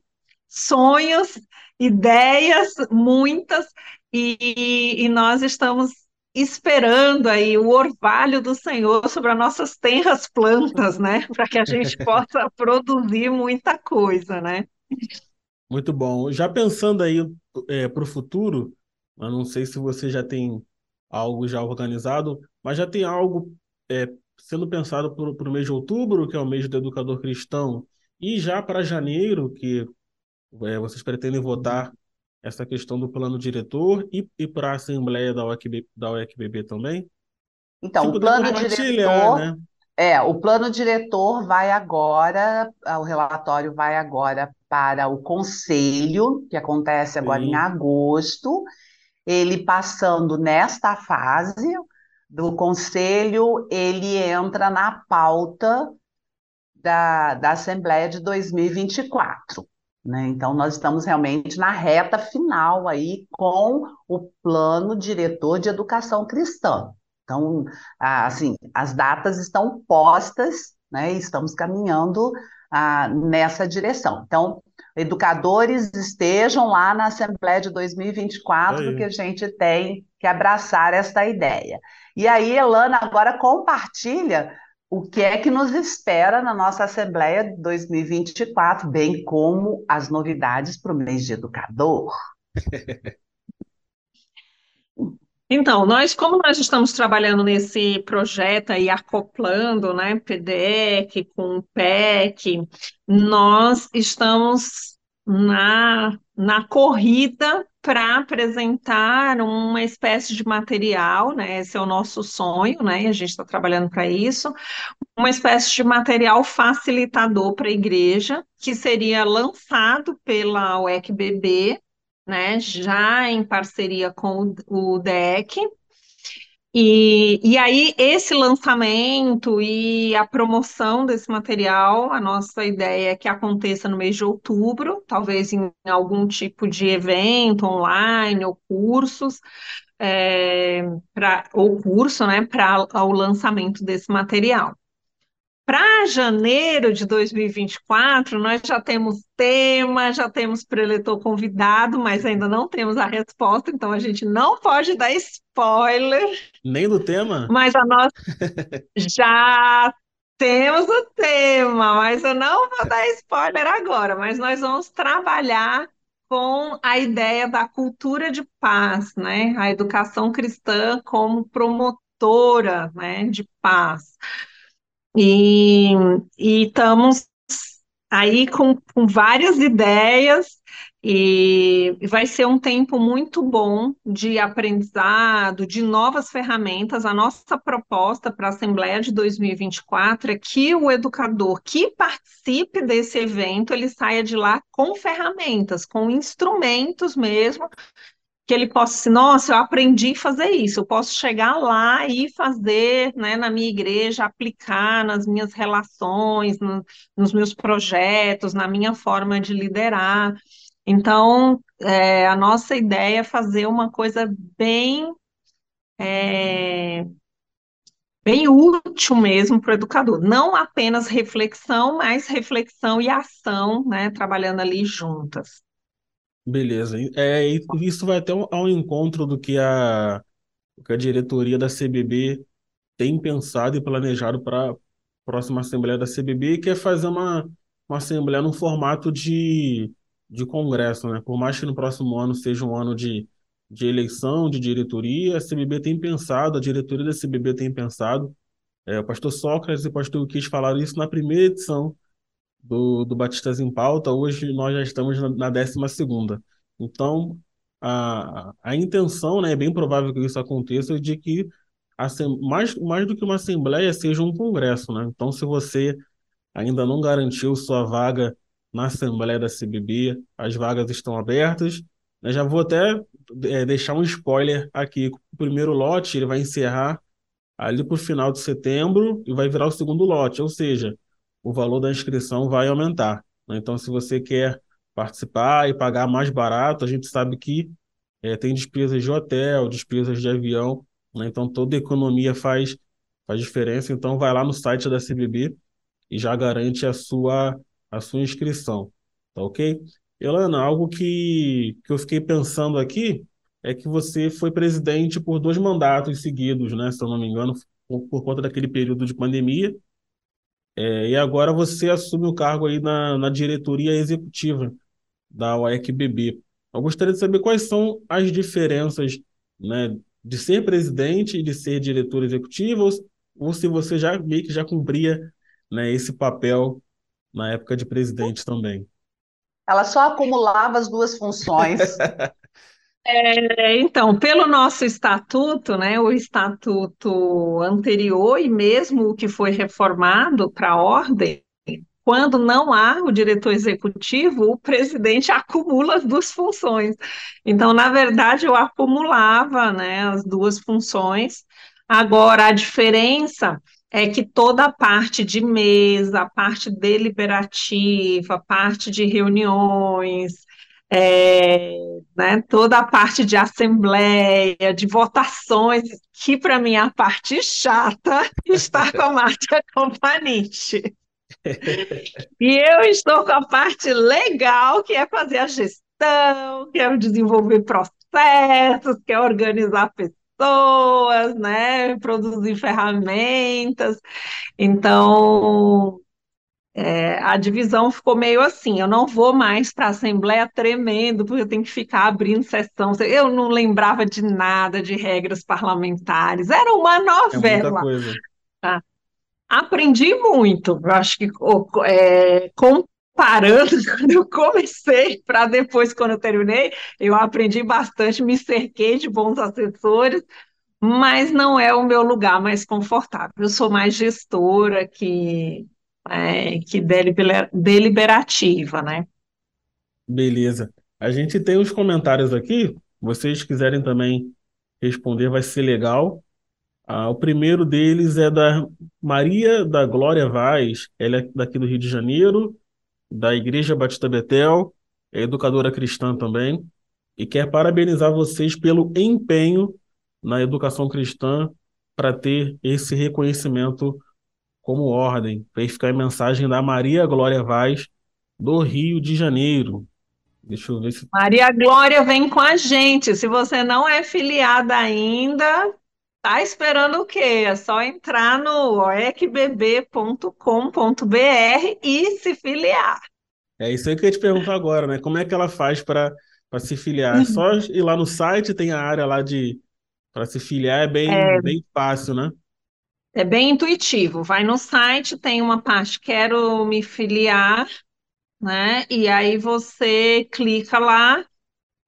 sonhos, ideias, muitas, e, e nós estamos esperando aí o orvalho do Senhor sobre as nossas tenras plantas, né? Para que a gente possa produzir muita coisa, né? Muito bom. Já pensando aí é, para o futuro, eu não sei se você já tem algo já organizado, mas já tem algo é, sendo pensado para o mês de outubro, que é o mês do educador cristão, e já para janeiro, que é, vocês pretendem votar essa questão do plano diretor e, e para a Assembleia da UECB, da UECBB também? Então, o plano diretor. Né? É, o plano diretor vai agora, o relatório vai agora para o conselho, que acontece agora Sim. em agosto. Ele passando nesta fase do conselho, ele entra na pauta da, da Assembleia de 2024. Né? Então, nós estamos realmente na reta final aí com o plano diretor de educação cristã. Então, assim, as datas estão postas, né? Estamos caminhando ah, nessa direção. Então, educadores estejam lá na Assembleia de 2024, porque a gente tem que abraçar esta ideia. E aí, Elana agora compartilha o que é que nos espera na nossa Assembleia de 2024, bem como as novidades para o mês de educador. Então, nós, como nós estamos trabalhando nesse projeto aí, acoplando, né, PDEC com PEC, nós estamos na, na corrida para apresentar uma espécie de material, né? Esse é o nosso sonho, né? A gente está trabalhando para isso, uma espécie de material facilitador para a igreja, que seria lançado pela UECBB, né? Já em parceria com o DEC, e, e aí, esse lançamento e a promoção desse material, a nossa ideia é que aconteça no mês de outubro, talvez em algum tipo de evento online ou cursos, é, pra, ou curso, né, para o lançamento desse material. Para janeiro de 2024, nós já temos tema, já temos preletor convidado, mas ainda não temos a resposta, então a gente não pode dar spoiler. Nem do tema? Mas a nossa já temos o tema, mas eu não vou dar spoiler agora, mas nós vamos trabalhar com a ideia da cultura de paz, né? A educação cristã como promotora, né, de paz. E, estamos aí com, com várias ideias e vai ser um tempo muito bom de aprendizado, de novas ferramentas. A nossa proposta para a Assembleia de 2024 é que o educador que participe desse evento, ele saia de lá com ferramentas, com instrumentos mesmo que ele possa, assim, nossa, eu aprendi a fazer isso, eu posso chegar lá e fazer, né, na minha igreja, aplicar nas minhas relações, no, nos meus projetos, na minha forma de liderar. Então, é, a nossa ideia é fazer uma coisa bem, é, bem útil mesmo para o educador, não apenas reflexão, mas reflexão e ação, né, trabalhando ali juntas. Beleza. É, isso vai até ao encontro do que a, que a diretoria da CBB tem pensado e planejado para a próxima Assembleia da CBB, que é fazer uma, uma Assembleia no formato de, de congresso, né? Por mais que no próximo ano seja um ano de, de eleição, de diretoria, a CBB tem pensado, a diretoria da CBB tem pensado, é, o pastor Sócrates e o pastor Quis falaram isso na primeira edição do, do Batistas em Pauta, hoje nós já estamos na, décima segunda. Então, a, a intenção, né, é bem provável que isso aconteça, de que mais, mais do que uma assembleia seja um congresso, né? Então, se você ainda não garantiu sua vaga na Assembleia da CBB, as vagas estão abertas. Eu já vou até é, deixar um spoiler aqui. O primeiro lote ele vai encerrar ali para o final de setembro e vai virar o segundo lote, ou seja, o valor da inscrição vai aumentar. Né? Então, se você quer participar e pagar mais barato, a gente sabe que é, tem despesas de hotel, despesas de avião, né? então toda economia faz, faz diferença. Então, vai lá no site da CBB e já garante a sua, a sua inscrição, tá ok? Elana, algo que, que eu fiquei pensando aqui é que você foi presidente por dois mandatos seguidos, né? Se eu não me engano, por, por conta daquele período de pandemia é, e agora você assume o cargo aí na, na diretoria executiva da UECBB. Eu gostaria de saber quais são as diferenças, né, de ser presidente e de ser diretor executivo, ou, ou se você já meio que já cumpria, né, esse papel na época de presidente também. Ela só acumulava as duas funções. É, então, pelo nosso estatuto, né, o estatuto anterior e mesmo o que foi reformado para a ordem, quando não há o diretor executivo, o presidente acumula as duas funções. Então, na verdade, eu acumulava, né, as duas funções. Agora, a diferença é que toda a parte de mesa, a parte deliberativa, a parte de reuniões, é, né, toda a parte de assembleia, de votações, que para mim é a parte chata, está com a Márcia Companite. e eu estou com a parte legal, que é fazer a gestão, que é desenvolver processos, que é organizar pessoas, né, produzir ferramentas. Então, é, a divisão ficou meio assim, eu não vou mais para a Assembleia tremendo, porque eu tenho que ficar abrindo sessão. Eu não lembrava de nada de regras parlamentares, era uma É novela. coisa. tá? Aprendi muito, eu acho que é, comparando quando eu comecei para depois, quando eu terminei, eu aprendi bastante, me cerquei de bons assessores, mas não é o meu lugar mais confortável. Eu sou mais gestora que, é, que delibera- deliberativa, né? Beleza. A gente tem os comentários aqui. Vocês quiserem também responder, vai ser legal. Ah, o primeiro deles é da Maria da Glória Vaz. Ela é daqui do Rio de Janeiro, da Igreja Batista Betel, é educadora cristã também, e quer parabenizar vocês pelo empenho na educação cristã para ter esse reconhecimento como ordem. Fez ficar a mensagem da Maria Glória Vaz, do Rio de Janeiro. Deixa eu ver se. Maria Glória vem com a gente. Se você não é filiada ainda, tá esperando o quê? É só entrar no oecbb.com.br e se filiar. É isso aí que eu te perguntar agora, né? Como é que ela faz para se filiar? É só ir lá no site, tem a área lá de para se filiar, é bem, bem fácil, né? É bem intuitivo. Vai no site, tem uma parte, quero me filiar, né? E aí você clica lá,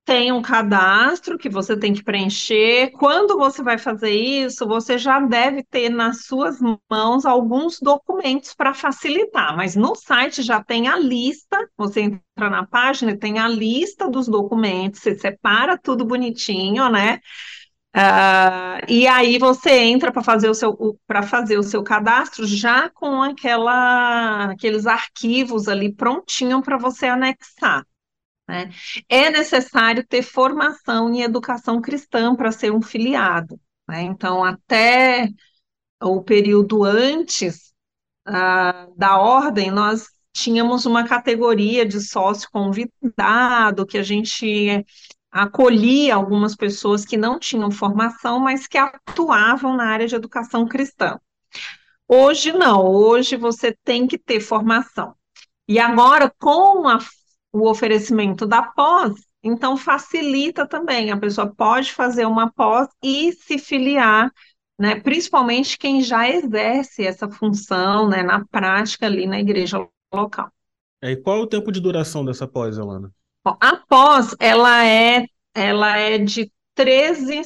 tem um cadastro que você tem que preencher. Quando você vai fazer isso, você já deve ter nas suas mãos alguns documentos para facilitar, mas no site já tem a lista. Você entra na página e tem a lista dos documentos, você separa tudo bonitinho, né? Ah, e aí você entra para fazer o seu para fazer o seu cadastro já com aquela aqueles arquivos ali prontinho para você anexar. né? É necessário ter formação em educação cristã para ser um filiado. né? Então, até o período antes ah, da ordem, nós tínhamos uma categoria de sócio convidado que a gente acolhia algumas pessoas que não tinham formação, mas que atuavam na área de educação cristã. Hoje não, hoje você tem que ter formação. E agora, com a, o oferecimento da pós, então facilita também, a pessoa pode fazer uma pós e se filiar, né, principalmente quem já exerce essa função, né, na prática ali na igreja local. É, E qual é o tempo de duração dessa pós, Alana? A pós, ela é, ela é de 13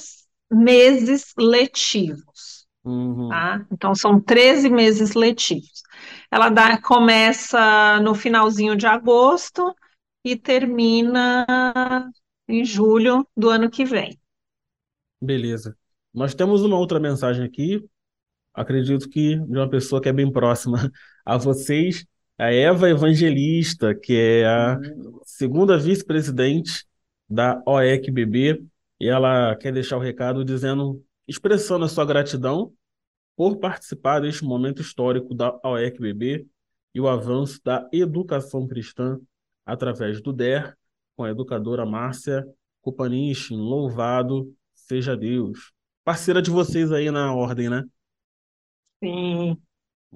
meses letivos, Uhum. tá? Então, são 13 meses letivos. Ela dá, começa no finalzinho de agosto e termina em julho do ano que vem. Beleza. Nós temos uma outra mensagem aqui, acredito que de uma pessoa que é bem próxima a vocês, a Eva Evangelista, que é a segunda vice-presidente da OECBB, e ela quer deixar o recado dizendo, expressando a sua gratidão por participar deste momento histórico da OECBB e o avanço da educação cristã através do DER, com a educadora Márcia Kupanichin. Louvado seja Deus. Parceira de vocês aí na ordem, né? Sim.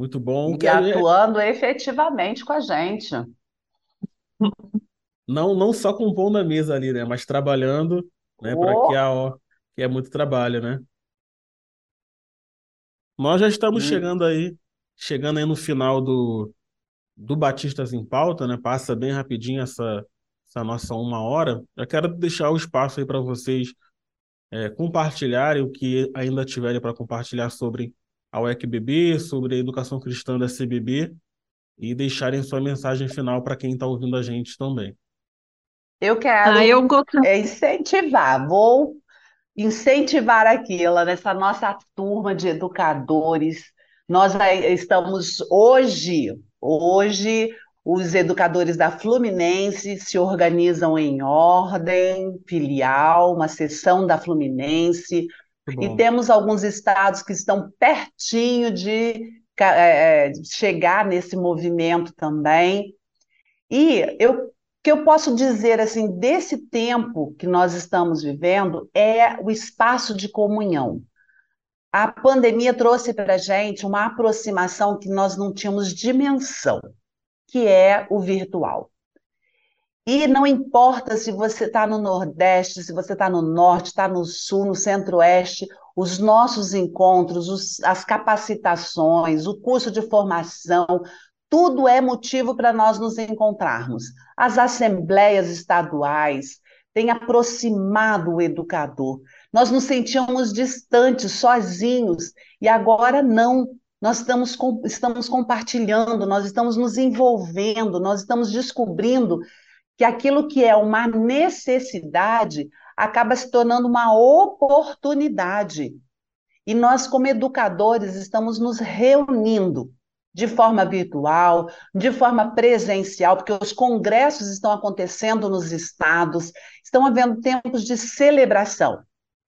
Muito bom. E atuando efetivamente com a gente. Não, não só compondo a mesa ali, né? Mas trabalhando, né? Para Oh. que a O, que é muito trabalho, né? Nós já estamos Hum. chegando aí, chegando aí no final do, do Batistas em Pauta, né? Passa bem rapidinho essa, essa nossa uma hora. Eu quero deixar o espaço aí para vocês é, compartilharem o que ainda tiverem para compartilhar sobre a UECBB, sobre a educação cristã da CBB e deixarem sua mensagem final para quem está ouvindo a gente também. Eu quero Ah, eu é, incentivar, vou incentivar aqui, ela, nessa nossa turma de educadores, Nós estamos hoje, hoje, os educadores da Fluminense se organizam em ordem filial, uma seção da Fluminense, e temos alguns estados que estão pertinho de é, é, chegar nesse movimento também. E eu que eu posso dizer assim desse tempo que nós estamos vivendo é o espaço de comunhão. A pandemia trouxe para a gente uma aproximação que nós não tínhamos dimensão, que é o virtual. E não importa se você está no Nordeste, se você está no Norte, está no Sul, no Centro-Oeste, os nossos encontros, os, as capacitações, o curso de formação, tudo é motivo para nós nos encontrarmos. As assembleias estaduais têm aproximado o educador. Nós nos sentíamos distantes, sozinhos, e agora não. Nós estamos, estamos compartilhando, nós estamos nos envolvendo, nós estamos descobrindo que aquilo que é uma necessidade acaba se tornando uma oportunidade. E nós, como educadores, estamos nos reunindo de forma virtual, de forma presencial, porque os congressos estão acontecendo nos estados, estão havendo tempos de celebração.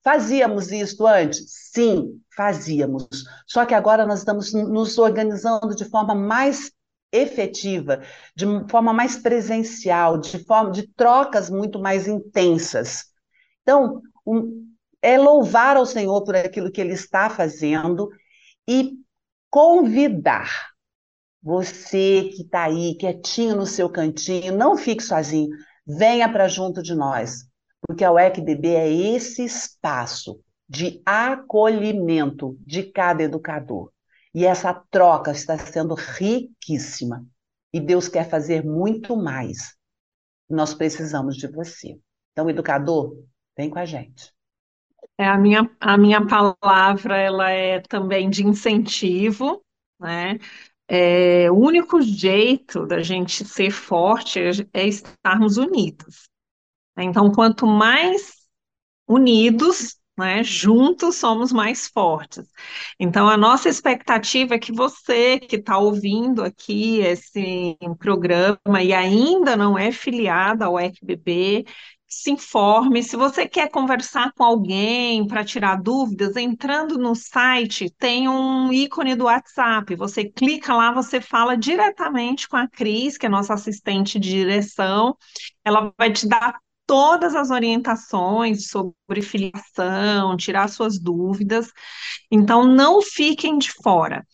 Fazíamos isso antes? Sim, fazíamos. Só que agora nós estamos nos organizando de forma mais efetiva, de forma mais presencial, de forma de trocas muito mais intensas. Então, um, é louvar ao Senhor por aquilo que Ele está fazendo e convidar você que está aí, quietinho no seu cantinho, não fique sozinho, venha para junto de nós, porque a UECBB é esse espaço de acolhimento de cada educador. E essa troca está sendo riquíssima. E Deus quer fazer muito mais. Nós precisamos de você. Então, educador, vem com a gente. É, a, minha, a minha palavra ela é também de incentivo, né? É, o único jeito da gente ser forte é, é estarmos unidos. Então, quanto mais unidos, né, juntos somos mais fortes. Então, a nossa expectativa é que você que está ouvindo aqui esse programa e ainda não é filiado ao FBB, se informe. Se você quer conversar com alguém para tirar dúvidas, entrando no site, tem um ícone do WhatsApp. Você clica lá, você fala diretamente com a Cris, que é nossa assistente de direção. Ela vai te dar todas as orientações sobre filiação, tirar suas dúvidas. Então, não fiquem de fora.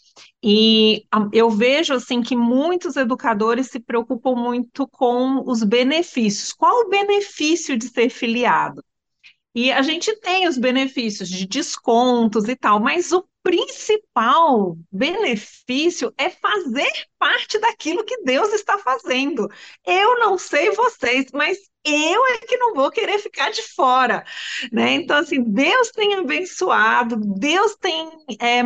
E eu vejo assim que muitos educadores se preocupam muito com os benefícios. Qual o benefício de ser filiado? E a gente tem os benefícios de descontos e tal, mas o principal benefício é fazer parte daquilo que Deus está fazendo. Eu não sei vocês, mas eu é que não vou querer ficar de fora, né? Então, assim, Deus tem abençoado, Deus tem é,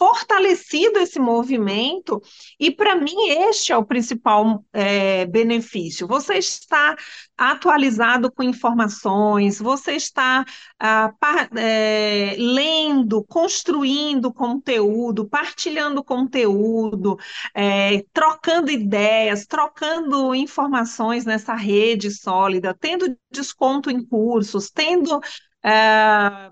fortalecido esse movimento, e para mim este é o principal é, benefício. Você está atualizado com informações, você está ah, é, lendo, construindo conteúdo, partilhando conteúdo, é, trocando ideias, trocando informações nessa rede sólida, tendo desconto em cursos, tendo. Ah,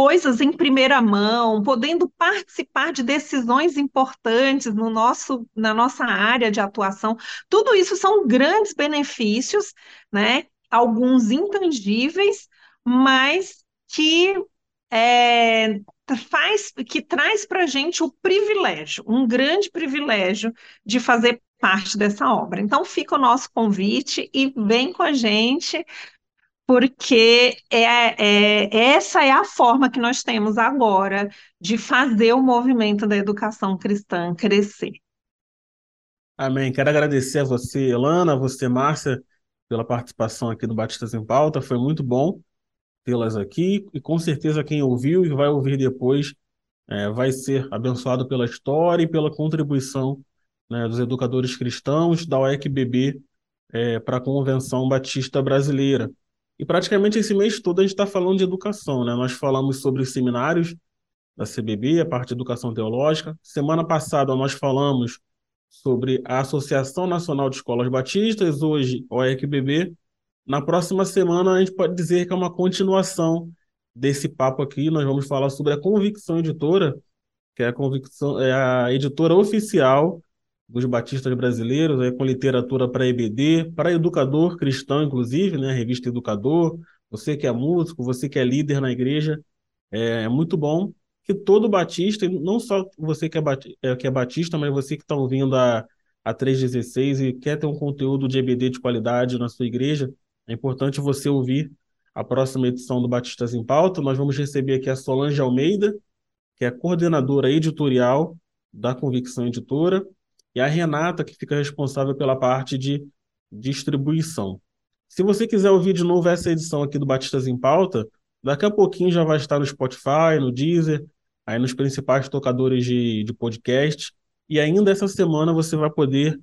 coisas em primeira mão, podendo participar de decisões importantes no nosso, na nossa área de atuação. Tudo isso são grandes benefícios, né? Alguns intangíveis, mas que é, faz, que traz para a gente o privilégio, um grande privilégio de fazer parte dessa obra. Então fica o nosso convite e vem com a gente porque é, é, essa é a forma que nós temos agora de fazer o movimento da educação cristã crescer. Amém. Quero agradecer a você, Elana, a você, Márcia, pela participação aqui no Batistas em Pauta. Foi muito bom tê-las aqui e com certeza quem ouviu e vai ouvir depois é, vai ser abençoado pela história e pela contribuição né, dos educadores cristãos da UECBB é, para a Convenção Batista Brasileira. E praticamente esse mês todo a gente está falando de educação, né? Nós falamos sobre seminários da CBB, a parte de educação teológica. Semana passada nós falamos sobre a Associação Nacional de Escolas Batistas, hoje OECBB. Na próxima semana a gente pode dizer que é uma continuação desse papo aqui. Nós vamos falar sobre a Convicção Editora, que é a, convicção, é a editora oficial dos batistas brasileiros, é com literatura para EBD, para educador cristão, inclusive, né? Revista Educador. Você que é músico, você que é líder na igreja, é, é muito bom que todo batista, não só você que é, é, que é batista, mas você que está ouvindo a, a 316 e quer ter um conteúdo de EBD de qualidade na sua igreja, é importante você ouvir a próxima edição do Batistas em Pauta. Nós vamos receber aqui a Solange Almeida, que é coordenadora editorial da Convicção Editora, e a Renata, que fica responsável pela parte de distribuição. Se você quiser ouvir de novo essa edição aqui do Batistas em Pauta, daqui a pouquinho já vai estar no Spotify, no Deezer, aí nos principais tocadores de, de podcast. E ainda essa semana você vai poder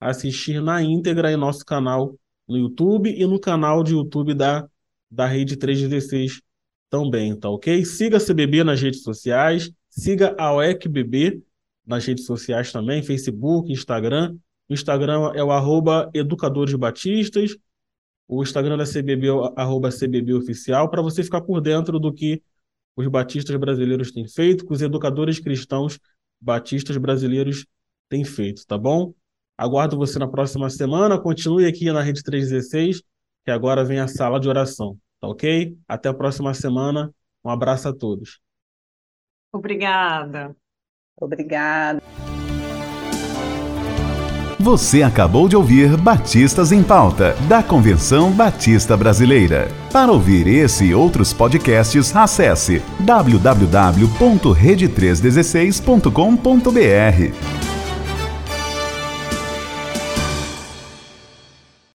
assistir na íntegra em nosso canal no YouTube e no canal de YouTube da, da Rede 316 também, tá ok? Siga a CBB nas redes sociais, siga a OECBB nas redes sociais também, Facebook, Instagram. O Instagram é o arroba o Instagram da CBB é o arroba para você ficar por dentro do que os batistas brasileiros têm feito, que os educadores cristãos batistas brasileiros têm feito, tá bom? Aguardo você na próxima semana. Continue aqui na Rede 316, que agora vem a sala de oração, tá ok? Até a próxima semana. Um abraço a todos. Obrigada. Obrigada. Você acabou de ouvir Batistas em Pauta, da Convenção Batista Brasileira. Para ouvir esse e outros podcasts, acesse www.rede316.com.br.